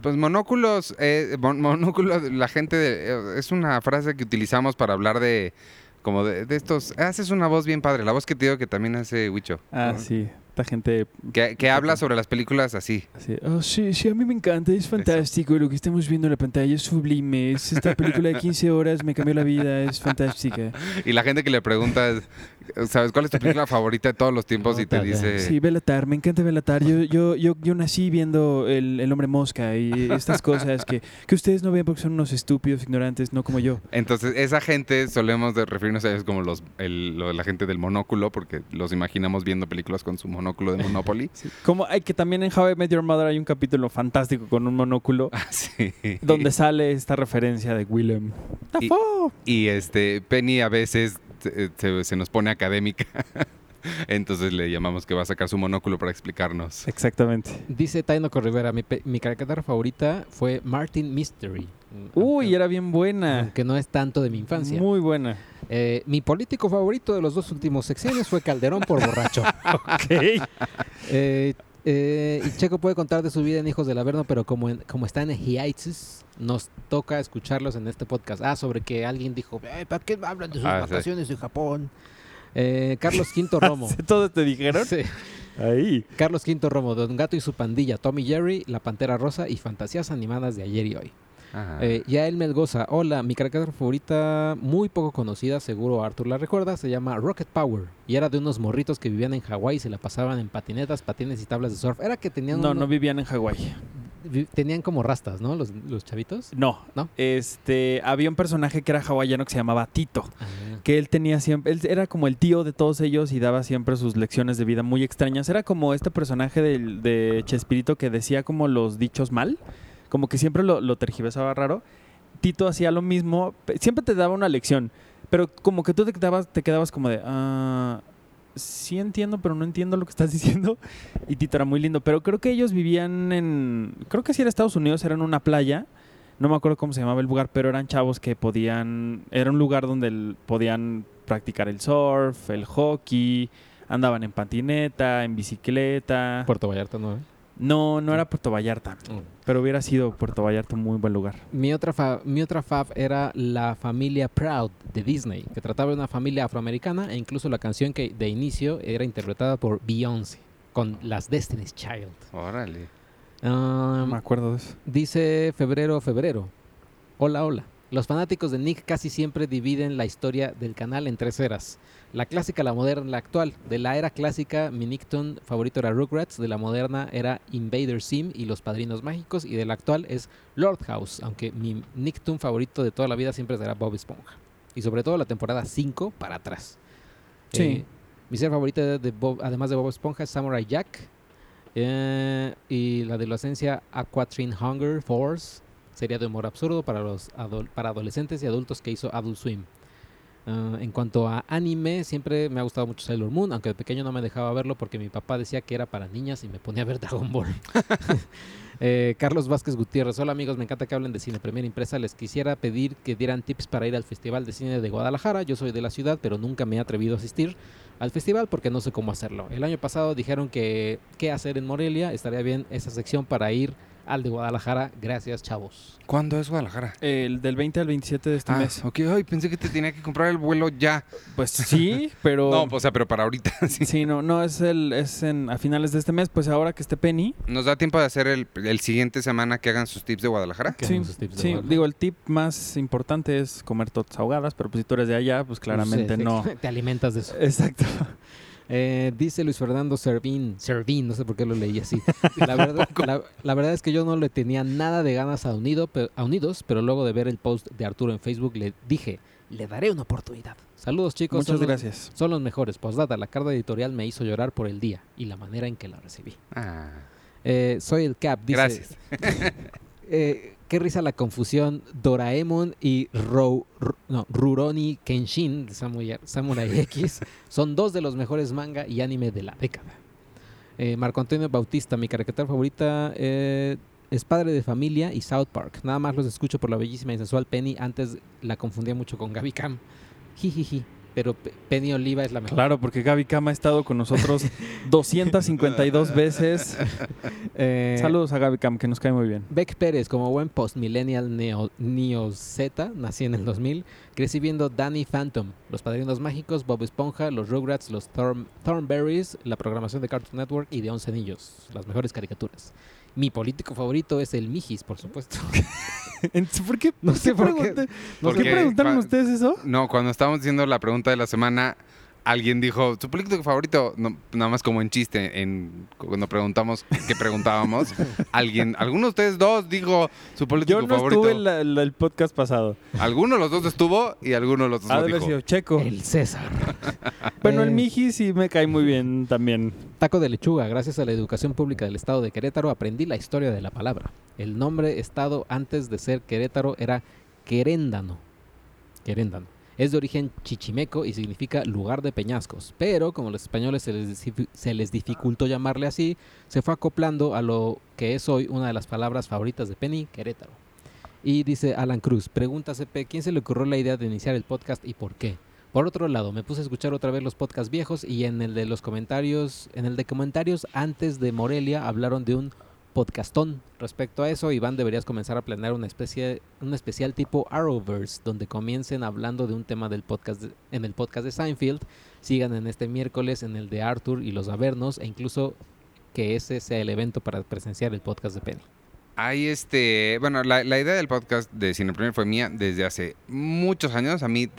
Pues monóculos, eh, mon- *laughs* monóculos, la gente, de- eh, es una frase que utilizamos para hablar de, como de, de estos, haces una voz bien padre, la voz que te digo que también hace Huicho. Ah, ¿no? sí. Esta gente Que, que habla sobre las películas así. así, "Oh, sí, sí, a mí me encanta, es fantástico lo que estamos viendo en la pantalla, es sublime, es esta película de *laughs* 15 horas, me cambió la vida, es fantástica. Y la gente que le pregunta, ¿sabes cuál es tu película favorita de todos los tiempos? Y te de- dice, Sí, Belatar, me encanta Belatar. Yo, yo, yo, yo nací viendo el, el hombre mosca y estas cosas que, que ustedes no ven porque son unos estúpidos, ignorantes, no como yo. Entonces, esa gente solemos referirnos a ellos como los, el- lo- la gente del monóculo, porque los imaginamos viendo películas con su monóculo de Monopoly. *laughs* Como hay que también en How I Met Your Mother hay un capítulo fantástico con un monóculo Ah, sí. donde sale esta referencia de Willem. Y-. Y este, Penny a veces se, se- se nos pone académica. *laughs* Entonces le llamamos que va a sacar su monóculo para explicarnos. Exactamente. Dice Taino Corrivera, mi, mi caricatura favorita fue Martin Mystery. Uy, Aunque- era bien buena. Aunque no es tanto de mi infancia. Muy buena. Eh, mi político favorito de los dos últimos sexenios fue Calderón por borracho. *laughs* Eh, eh, y Checo puede contar de su vida en Hijos del Averno, pero como, en- como está en hiatus, nos toca escucharlos en este podcast. Ah, sobre que alguien dijo, "Eh, ¿para qué hablan de sus Ah, sí. vacaciones de Japón? Eh, Carlos Quinto Romo. *laughs* ¿Todo te dijeron? Sí. Ahí. Carlos Quinto Romo, Don Gato y su pandilla, Tommy Jerry, La Pantera Rosa y fantasías animadas de ayer y hoy. Eh, Yael Melgoza, hola, mi caricatura favorita, muy poco conocida, seguro Arthur la recuerda, se llama Rocket Power. Y era de unos morritos que vivían en Hawái y se la pasaban en patinetas, patines y tablas de surf. Era que tenían, No, uno- no vivían en Hawái. tenían como rastas, ¿no? Los, los chavitos. No. ¿No? Este, había un personaje que era hawaiano que se llamaba Tito. Ah, que él tenía siempre, él era como el tío de todos ellos y daba siempre sus lecciones de vida muy extrañas. Era como este personaje del- de Chespirito que decía como los dichos mal, como que siempre lo, lo tergiversaba raro. Tito hacía lo mismo, siempre te daba una lección, pero como que tú te quedabas, te quedabas como de, ah, sí entiendo, pero no entiendo lo que estás *laughs* diciendo. Y Tito era muy lindo, pero creo que ellos vivían en, creo que sí era Estados Unidos, era en una playa. No me acuerdo cómo se llamaba el lugar, pero eran chavos que podían. Era un lugar donde podían practicar el surf, el hockey, andaban en patineta, en bicicleta. Puerto Vallarta, ¿no? No, no era Puerto Vallarta, Mm. pero hubiera sido Puerto Vallarta un muy buen lugar. Mi otra, fa- mi otra fab era La familia Proud de Disney, que trataba de una familia afroamericana e incluso la canción que de inicio era interpretada por Beyoncé con las Destiny's Child. Órale. No Um, me acuerdo de eso. Dice febrero, febrero. Hola, hola. Los fanáticos de Nick casi siempre dividen la historia del canal en tres eras. La clásica, la moderna, la actual. De la era clásica, mi Nicktoon favorito era Rugrats. De la moderna era Invader Sim y Los Padrinos Mágicos. Y de la actual es Lord House. Aunque mi Nicktoon favorito de toda la vida siempre será Bob Esponja. Y sobre todo la temporada 5 para atrás. Sí. Eh, mi ser favorita de Bob- además de Bob Esponja es Samurai Jack. Eh, y la de adolescencia Aquatrine Hunger Force sería de humor absurdo para los adol- para adolescentes y adultos que hizo Adult Swim. Ah, en cuanto a anime, siempre me ha gustado mucho Sailor Moon, aunque de pequeño no me dejaba verlo porque mi papá decía que era para niñas y me ponía a ver *laughs* Dragon Ball. *laughs* Eh, Carlos Vázquez Gutiérrez, hola amigos, me encanta que hablen de cine Primera Impresa. Les quisiera pedir que dieran tips para ir al Festival de Cine de Guadalajara. Yo soy de la ciudad, pero nunca me he atrevido a asistir al festival porque no sé cómo hacerlo. El año pasado dijeron que qué hacer en Morelia. Estaría bien esa sección para ir al de Guadalajara. Gracias, chavos. ¿Cuándo es Guadalajara? El del 20 al 27 de este ah, mes. ok. Ay, pensé que te tenía que comprar el vuelo ya. Pues sí, *laughs* pero... No, o sea, pero para ahorita. *laughs* sí. Sí, no, no, es, el, es en, a finales de este mes. Pues ahora que esté Penny, ¿Nos da tiempo de hacer el, el siguiente semana que hagan sus tips de Guadalajara? ¿Qué Sí, sus tips de Sí, Guadalajara? digo, el tip más importante es comer tortas ahogadas, pero pues si tú eres de allá, pues claramente Sí, sí, no. *laughs* Te alimentas de eso. Exacto. Eh, dice Luis Fernando Servín, Servín, no sé por qué lo leí así. *laughs* La verdad, la, la verdad es que yo no le tenía nada de ganas a, Unido, pe- a Unidos, pero luego de ver el post de Arturo en Facebook le dije, le daré una oportunidad. Saludos chicos. Muchas son los- gracias. Son los mejores. Postdata, la carta editorial me hizo llorar por el día y la manera en que la recibí. Ah, Eh, soy el Cap, dice. gracias. *laughs* Eh, qué risa la confusión. Doraemon y Rou- no, Rurouni Kenshin Samurai, Samurai *laughs* X son dos de los mejores manga y anime de la década. Eh, Marco Antonio Bautista, mi caricatura favorita eh, es Padre de Familia y South Park. Nada más los escucho por la bellísima y sensual Penny. Antes la confundía mucho con Gaby Cam. Jijiji. Pero Pe- Penny Oliva es la mejor. Claro, porque Gaby Kama ha estado con nosotros *laughs* 252 veces. *laughs* Eh, Saludos a Gaby Cam, que nos cae muy bien. Beck Pérez, como buen post-millennial neo, neo Z, nací en el 2000, crecí viendo Danny Phantom, Los Padrinos Mágicos, Bob Esponja, Los Rugrats, Los Thorn- Thornberries, la programación de Cartoon Network y de Once Anillos, las mejores caricaturas. Mi político favorito es el Mijis, por supuesto. *laughs* ¿Por qué, No sé por qué. ¿por qué preguntaron ustedes eso? No, cuando estábamos diciendo la pregunta de la semana, alguien dijo, ¿su político favorito? No, nada más como en chiste, en, cuando preguntamos qué preguntábamos, *laughs* alguien, alguno de ustedes dos dijo su político Yo no favorito. estuve en la- la- el podcast pasado. Alguno de los dos estuvo y alguno de los dos Ha lo haber dijo. sido Checo. El César. *laughs* Bueno, el Miji sí me cae muy bien también. Taco de lechuga. Gracias a la educación pública del estado de Querétaro aprendí la historia de la palabra. El nombre estado antes de ser Querétaro era Queréndano. Queréndano. Es de origen chichimeco y significa lugar de peñascos. Pero como los españoles se les, se les dificultó llamarle así, se fue acoplando a lo que es hoy una de las palabras favoritas de Penny, Querétaro. Y dice Alan Cruz, pregunta CP, ¿quién se le ocurrió la idea de iniciar el podcast y por qué? Por otro lado, me puse a escuchar otra vez los podcasts viejos y en el de los comentarios, en el de comentarios antes de Morelia hablaron de un podcastón. Respecto a eso, Iván, deberías comenzar a planear una especie, un especial tipo Arrowverse, donde comiencen hablando de un tema del podcast en el podcast de Seinfeld, sigan en este miércoles en el de Arthur y los Avernos, e incluso que ese sea el evento para presenciar el podcast de Penny. Hay este, bueno, la, idea del podcast de Cine Premier fue mía desde hace muchos años. A mí,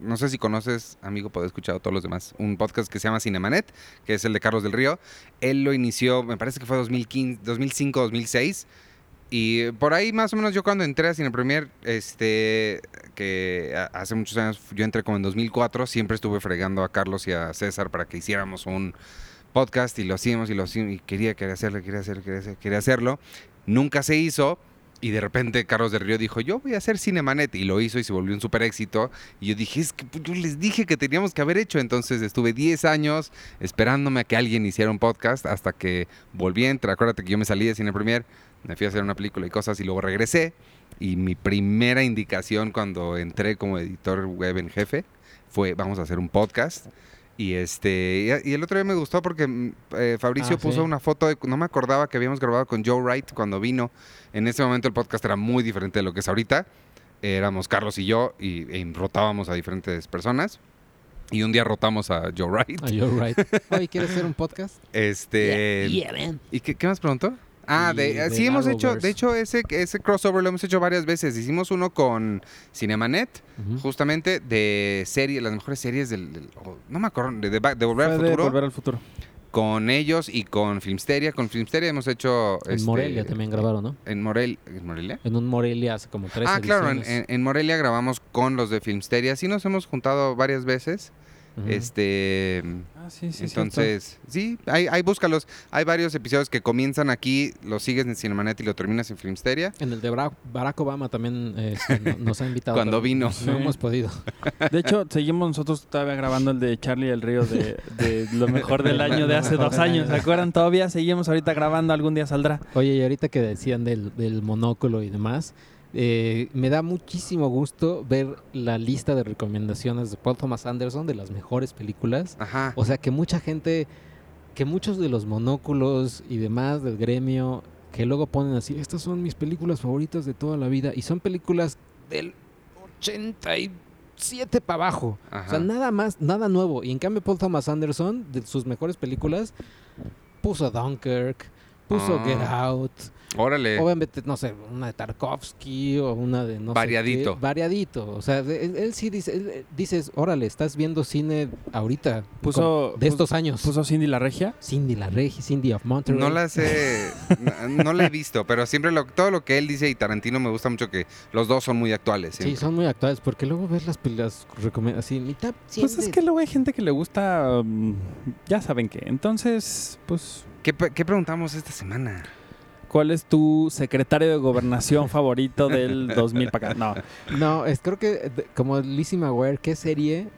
no sé si conoces, amigo, puedo escuchar a todos los demás, un podcast que se llama Cinemanet, que es el de Carlos del Río. Él lo inició, me parece que fue 2015, 2005, 2006. Y por ahí más o menos yo cuando entré a Cine Premier, este, que hace muchos años, yo entré como en 2004, siempre estuve fregando a Carlos y a César para que hiciéramos un podcast y lo hacíamos y lo hacíamos y quería, quería hacerlo, quería hacerlo, quería hacerlo. Nunca se hizo y de repente Carlos del Río dijo, yo voy a hacer Cinemanet y lo hizo y se volvió un super éxito. Y yo dije, es que pues, yo les dije que teníamos que haber hecho. Entonces estuve 10 años esperándome a que alguien hiciera un podcast hasta que volví a entrar. Acuérdate que yo me salí de Cine Premier, me fui a hacer una película y cosas y luego regresé. Y mi primera indicación cuando entré como editor web en jefe fue, vamos a hacer un podcast. Y este y, y el otro día me gustó porque mm, eh, Fabricio Ah, sí. puso una foto, de- no me acordaba que habíamos grabado con Joe Wright cuando vino. En ese momento el podcast era muy diferente de lo que es ahorita. Éramos Carlos y yo y, e rotábamos a diferentes personas. Y un día rotamos a Joe Wright. Ah, you're right. *laughs* Oye, ¿quieres hacer un podcast? Este. Yeah, man. ¿Y qué, qué más preguntó? Ah, Y de, sí hemos hecho, de hecho ese, ese crossover lo hemos hecho varias veces. Hicimos uno con Cinemanet, justamente de serie, las mejores series del, del- oh, no me acuerdo, de, de de Volver al Futuro, Volver al futuro. con ellos y con Filmsteria. Con Filmsteria hemos hecho... En este, Morelia también grabaron, ¿no? En, Morel, ¿en Morelia? En un Morelia hace como tres Ah, claro, en, en- Morelia grabamos con los de Filmsteria. Sí nos hemos juntado varias veces. Este. Ah, sí, sí, Entonces, sí, hay, hay búscalos. Hay varios episodios que comienzan aquí, los sigues en Cinemanet y lo terminas en Filmsteria. En el de Barack, Obama también eh, nos ha invitado. Cuando vino. No Sí. hemos podido. *laughs* De hecho, seguimos nosotros todavía grabando el de Charlie el Río de, de lo mejor del *laughs* año de hace dos años. ¿Se acuerdan? Todavía seguimos ahorita grabando, algún día saldrá. Oye, y ahorita que decían del, del monóculo y demás, eh, me da muchísimo gusto ver la lista de recomendaciones de Paul Thomas Anderson de las mejores películas. Ajá. O sea, que mucha gente, que muchos de los monóculos y demás del gremio, que luego ponen así, estas son mis películas favoritas de toda la vida, y son películas del 87 para abajo. O sea, Ajá. nada más, nada nuevo. Y en cambio, Paul Thomas Anderson, de sus mejores películas, puso Dunkirk, puso Ah. Get Out. Órale. Obviamente, no sé, una de Tarkovsky o una de no sé Variadito. qué. Variadito. O sea, él, él sí dice, él, eh, dices, órale, estás viendo cine ahorita. Puso- con- de estos años. Puso Cindy la Regia. Cindy la Regi, Cindy of Monterey. No las he, *laughs* no, no la he visto, pero siempre lo, todo lo que él dice y Tarantino me gusta mucho que los dos son muy actuales. Sí, son muy actuales, porque luego ves las películas así, mitad Pues es que luego hay gente que le gusta, um, ya saben qué. Entonces, pues, ¿Qué, qué preguntamos esta semana? ¿Cuál es tu secretario de gobernación favorito del *laughs* 2000 para acá? No, No, es creo que como Lizzie McGuire, ¿qué serie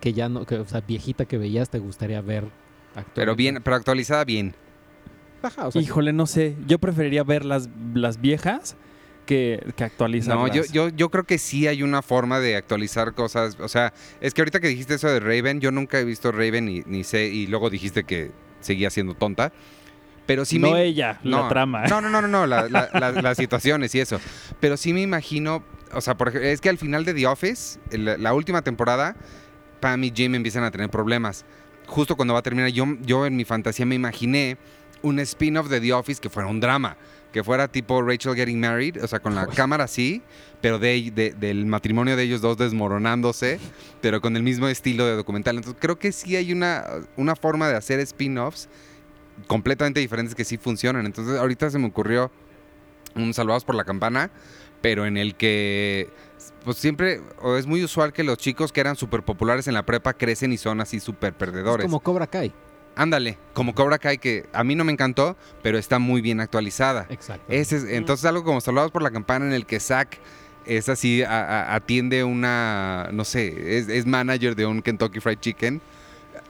que ya no, que, o sea, viejita que veías te gustaría ver actualmente? Pero bien, pero actualizada bien. Ajá, o sea, híjole, no sé. Yo preferiría ver las, las viejas que, que No, actualizarlas. yo, yo, yo creo que sí hay una forma de actualizar cosas. O sea, es que ahorita que dijiste eso de Raven, yo nunca he visto Raven ni, ni sé, y luego dijiste que seguía siendo tonta. Pero sí no me. ella, la trama. No, no, no, no, no, la- la- la- las situaciones y eso. Pero sí me imagino, o sea, por ejemplo, es que al final de The Office, el- la última temporada, Pam y Jim empiezan a tener problemas. Justo cuando va a terminar, yo, yo en mi fantasía me imaginé un spin-off de The Office que fuera un drama. Que fuera tipo Rachel Getting Married, o sea, con la Uy. cámara así, pero de, de- del matrimonio de ellos dos desmoronándose, pero con el mismo estilo de documental. Entonces creo que sí hay una, una forma de hacer spin-offs completamente diferentes que sí funcionan. Entonces ahorita se me ocurrió un Salvados por la Campana, pero en el que pues siempre o es muy usual que los chicos que eran súper populares en la prepa crecen y son así súper es perdedores. como Cobra Kai. Ándale, como Cobra Kai que a mí no me encantó, pero está muy bien actualizada. Exacto. Ese es, entonces algo como Salvados por la Campana en el que Zack es así, a- a- atiende una, no sé, es, es manager de un Kentucky Fried Chicken.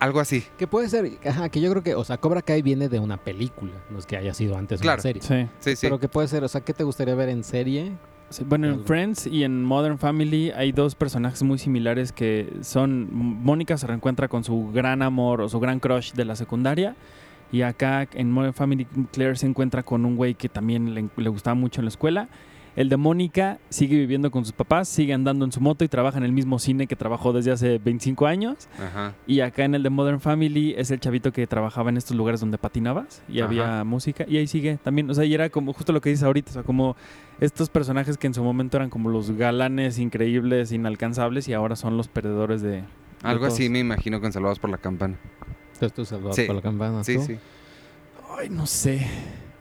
Algo así. Que puede ser, ajá, que yo creo que, o sea, Cobra Kai viene de una película, no es que haya sido antes Claro. una serie. Sí. Sí, sí. Pero que puede ser, o sea, ¿qué te gustaría ver en serie? Sí, Bueno, en. Friends y en Modern Family hay dos personajes muy similares que son... Mónica se reencuentra con su gran amor o su gran crush de la secundaria. Y acá en Modern Family Claire se encuentra con un güey que también le, le gustaba mucho en la escuela. El de Mónica sigue viviendo con sus papás, sigue andando en su moto y trabaja en el mismo cine que trabajó desde hace 25 años. Ajá. Y acá en el de Modern Family es el chavito que trabajaba en estos lugares donde patinabas y Ajá. había música. Y ahí sigue también. O sea, y era como justo lo que dices ahorita. O sea, como estos personajes que en su momento eran como los galanes increíbles, inalcanzables y ahora son los perdedores de. de Algo así me imagino con Salvados por la Campana. Entonces tú salvas Sí. por la campana. Sí, ¿tú? sí. Ay, no sé.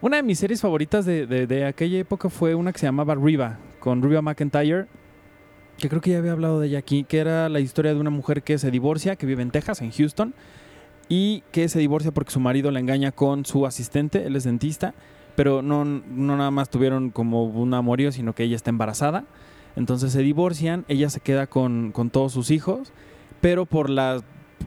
Una de mis series favoritas de, de- aquella época fue una que se llamaba Riva, con Riva McIntyre. Que creo que ya había hablado de ella aquí, que era la historia de una mujer que se divorcia, que vive en Texas, en Houston, y que se divorcia porque su marido la engaña con su asistente, él es dentista, pero no, no nada más tuvieron como un amorío, sino que ella está embarazada. Entonces se divorcian, ella se queda con, con todos sus hijos, pero por la,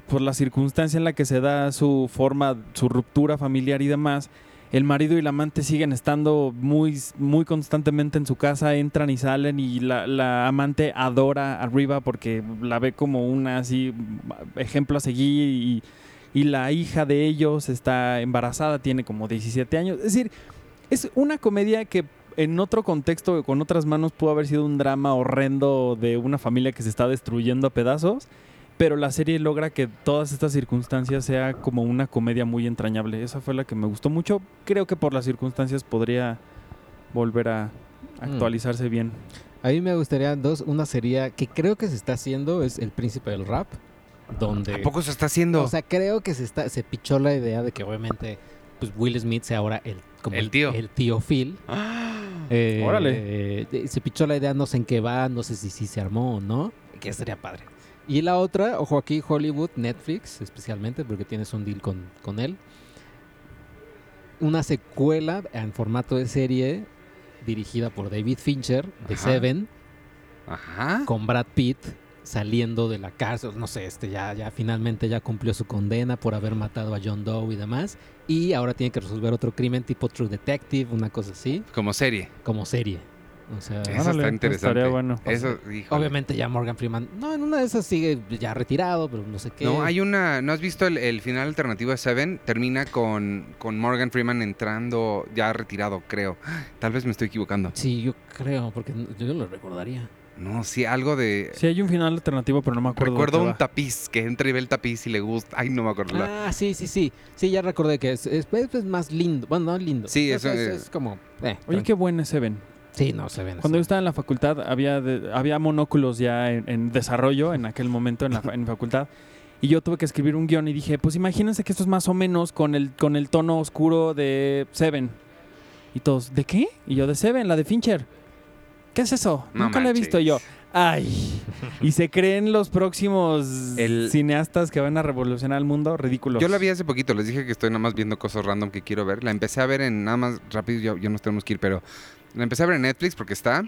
por la circunstancia en la que se da su forma, su ruptura familiar y demás, el marido y la amante siguen estando muy, muy constantemente en su casa, entran y salen y la, la amante adora a Riva porque la ve como una así ejemplo a seguir y, y la hija de ellos está embarazada, tiene como 17 años. Es decir, es una comedia que en otro contexto, con otras manos, pudo haber sido un drama horrendo de una familia que se está destruyendo a pedazos. Pero la serie logra que todas estas circunstancias sea como una comedia muy entrañable. Esa fue la que me gustó mucho. Creo que por las circunstancias podría volver a actualizarse bien. A mí me gustaría dos. Una sería que creo que se está haciendo, es El Príncipe del Rap. Donde. ¿A poco se está haciendo? O sea, creo que se está se pichó la idea de que obviamente pues Will Smith sea ahora el como El tío. el tío Phil. *gasps* ¡Ah! Eh, Órale. eh, se pichó la idea, no sé en qué va, no sé si sí se armó o no, que estaría padre. Y la otra, ojo aquí, Hollywood, Netflix, especialmente, porque tienes un deal con, con él. Una secuela en formato de serie dirigida por David Fincher de Ajá. Seven, Ajá. con Brad Pitt saliendo de la cárcel, no sé, este ya, ya finalmente ya cumplió su condena por haber matado a John Doe y demás. Y ahora tiene que resolver otro crimen tipo True Detective, una cosa así, Como serie. como serie. O sea, Eso Órale, está interesante. estaría bueno. Eso, híjole. obviamente ya Morgan Freeman, no, en una de esas sigue ya retirado, pero no sé qué. No, hay una. ¿No has visto el, el final alternativo de Seven? Termina con, con Morgan Freeman entrando ya retirado, creo. Tal vez me estoy equivocando. Sí, yo creo, porque no- yo lo recordaría. No, sí, algo de. Sí, hay un final alternativo, pero no me acuerdo. Recuerdo un va. tapiz, que entra y ve el tapiz y le gusta. Ay, no me acuerdo. la- Ah, sí, sí, sí. Sí, ya recordé que es, es- es más lindo. Bueno, no lindo. Sí, es, eso es, es- es como... eh, Oye, qué buen es Seven. Sí, no, se ven. Cuando yo estaba en la facultad había, de- había monóculos ya en, en desarrollo en aquel momento en la en facultad. Y yo tuve que escribir un guion y dije, pues imagínense que esto es más o menos con el, con el tono oscuro de Seven. Y todos, ¿de qué? Y yo, de Seven, la de Fincher. ¿Qué es eso? No Nunca la he visto. Y yo, ay. Y se creen los próximos El- cineastas que van a revolucionar el mundo. Ridículos. Yo la vi hace poquito, les dije que estoy nada más viendo cosas random que quiero ver. La empecé a ver en nada más rápido, ya, ya nos tenemos que ir, pero la empecé a ver en Netflix porque está.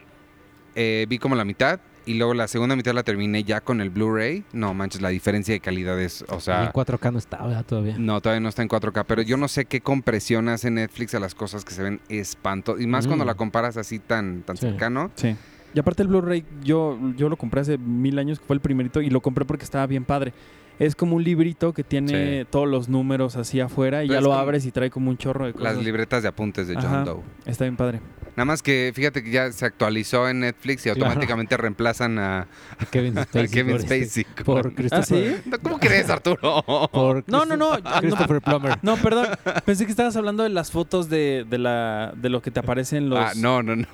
Eh, vi como la mitad y luego la segunda mitad la terminé ya con el Blu-ray. No manches, la diferencia de calidad es, o Y en sea, 4K no está, ¿verdad? Todavía. no, todavía no está en 4K, pero yo no sé qué compresión hace Netflix a las cosas que se ven espanto. Y más cuando Mm. la comparas así tan, tan Sí. cercano. Sí. Y aparte el Blu-ray, yo, yo lo compré hace mil años, que fue el primerito, y lo compré porque estaba bien padre. Es como un librito que tiene Sí. todos los números así afuera y Pero ya lo abres y trae como un chorro de cosas. Las libretas de apuntes de John Ajá. Doe. Está bien padre. Nada más que fíjate que ya se actualizó en Netflix y automáticamente reemplazan a, Kevin *laughs* a Spacey. Kevin por este- Spacey. Por ¿Ah, sí? ¿Cómo crees, Arturo? por No, no, no. Christopher- Christopher Plummer. No, perdón. Pensé que estabas hablando de las fotos de, de, la, de lo que te aparecen los... Ah, no, no, no.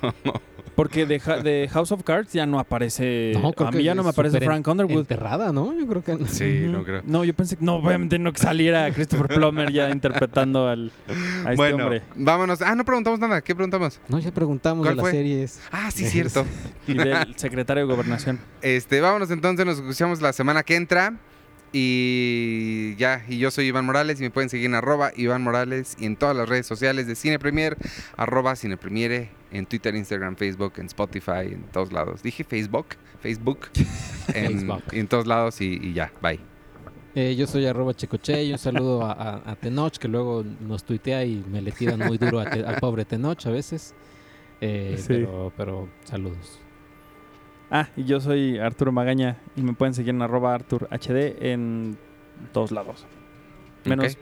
Porque de, de House of Cards ya no aparece... No, creo a mí que ya no me aparece Frank Underwood. Enterrada, ¿no? Yo creo que... Sí, no creo. No, yo pensé que... No, obviamente no que saliera Christopher Plummer ya interpretando al, a este bueno, hombre. vámonos. Ah, no preguntamos nada. ¿Qué preguntamos? No, ya preguntamos ¿Cuál de las fue? series. Ah, sí, cierto. *laughs* Y del secretario de Gobernación. Este, vámonos entonces, nos escuchamos la semana que entra. Y ya, y yo soy Iván Morales y me pueden seguir en arroba Iván Morales y en todas las redes sociales de Cine Premier, arroba Cine Premiere, en Twitter, Instagram, Facebook, en Spotify, en todos lados. Dije Facebook, Facebook, *laughs* en, Facebook. en todos lados y, y ya, bye. Eh, yo soy arroba checoche y un saludo a, a- a Tenoch que luego nos tuitea y me le tiran muy duro a Te- al pobre Tenoch a veces. Eh, Sí. pero, pero saludos. Ah, y yo soy Arturo Magaña y me pueden seguir en arroba Artur HD en todos lados. Menos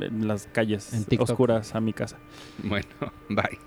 en las calles En oscuras a mi casa. Bueno, *laughs* bye.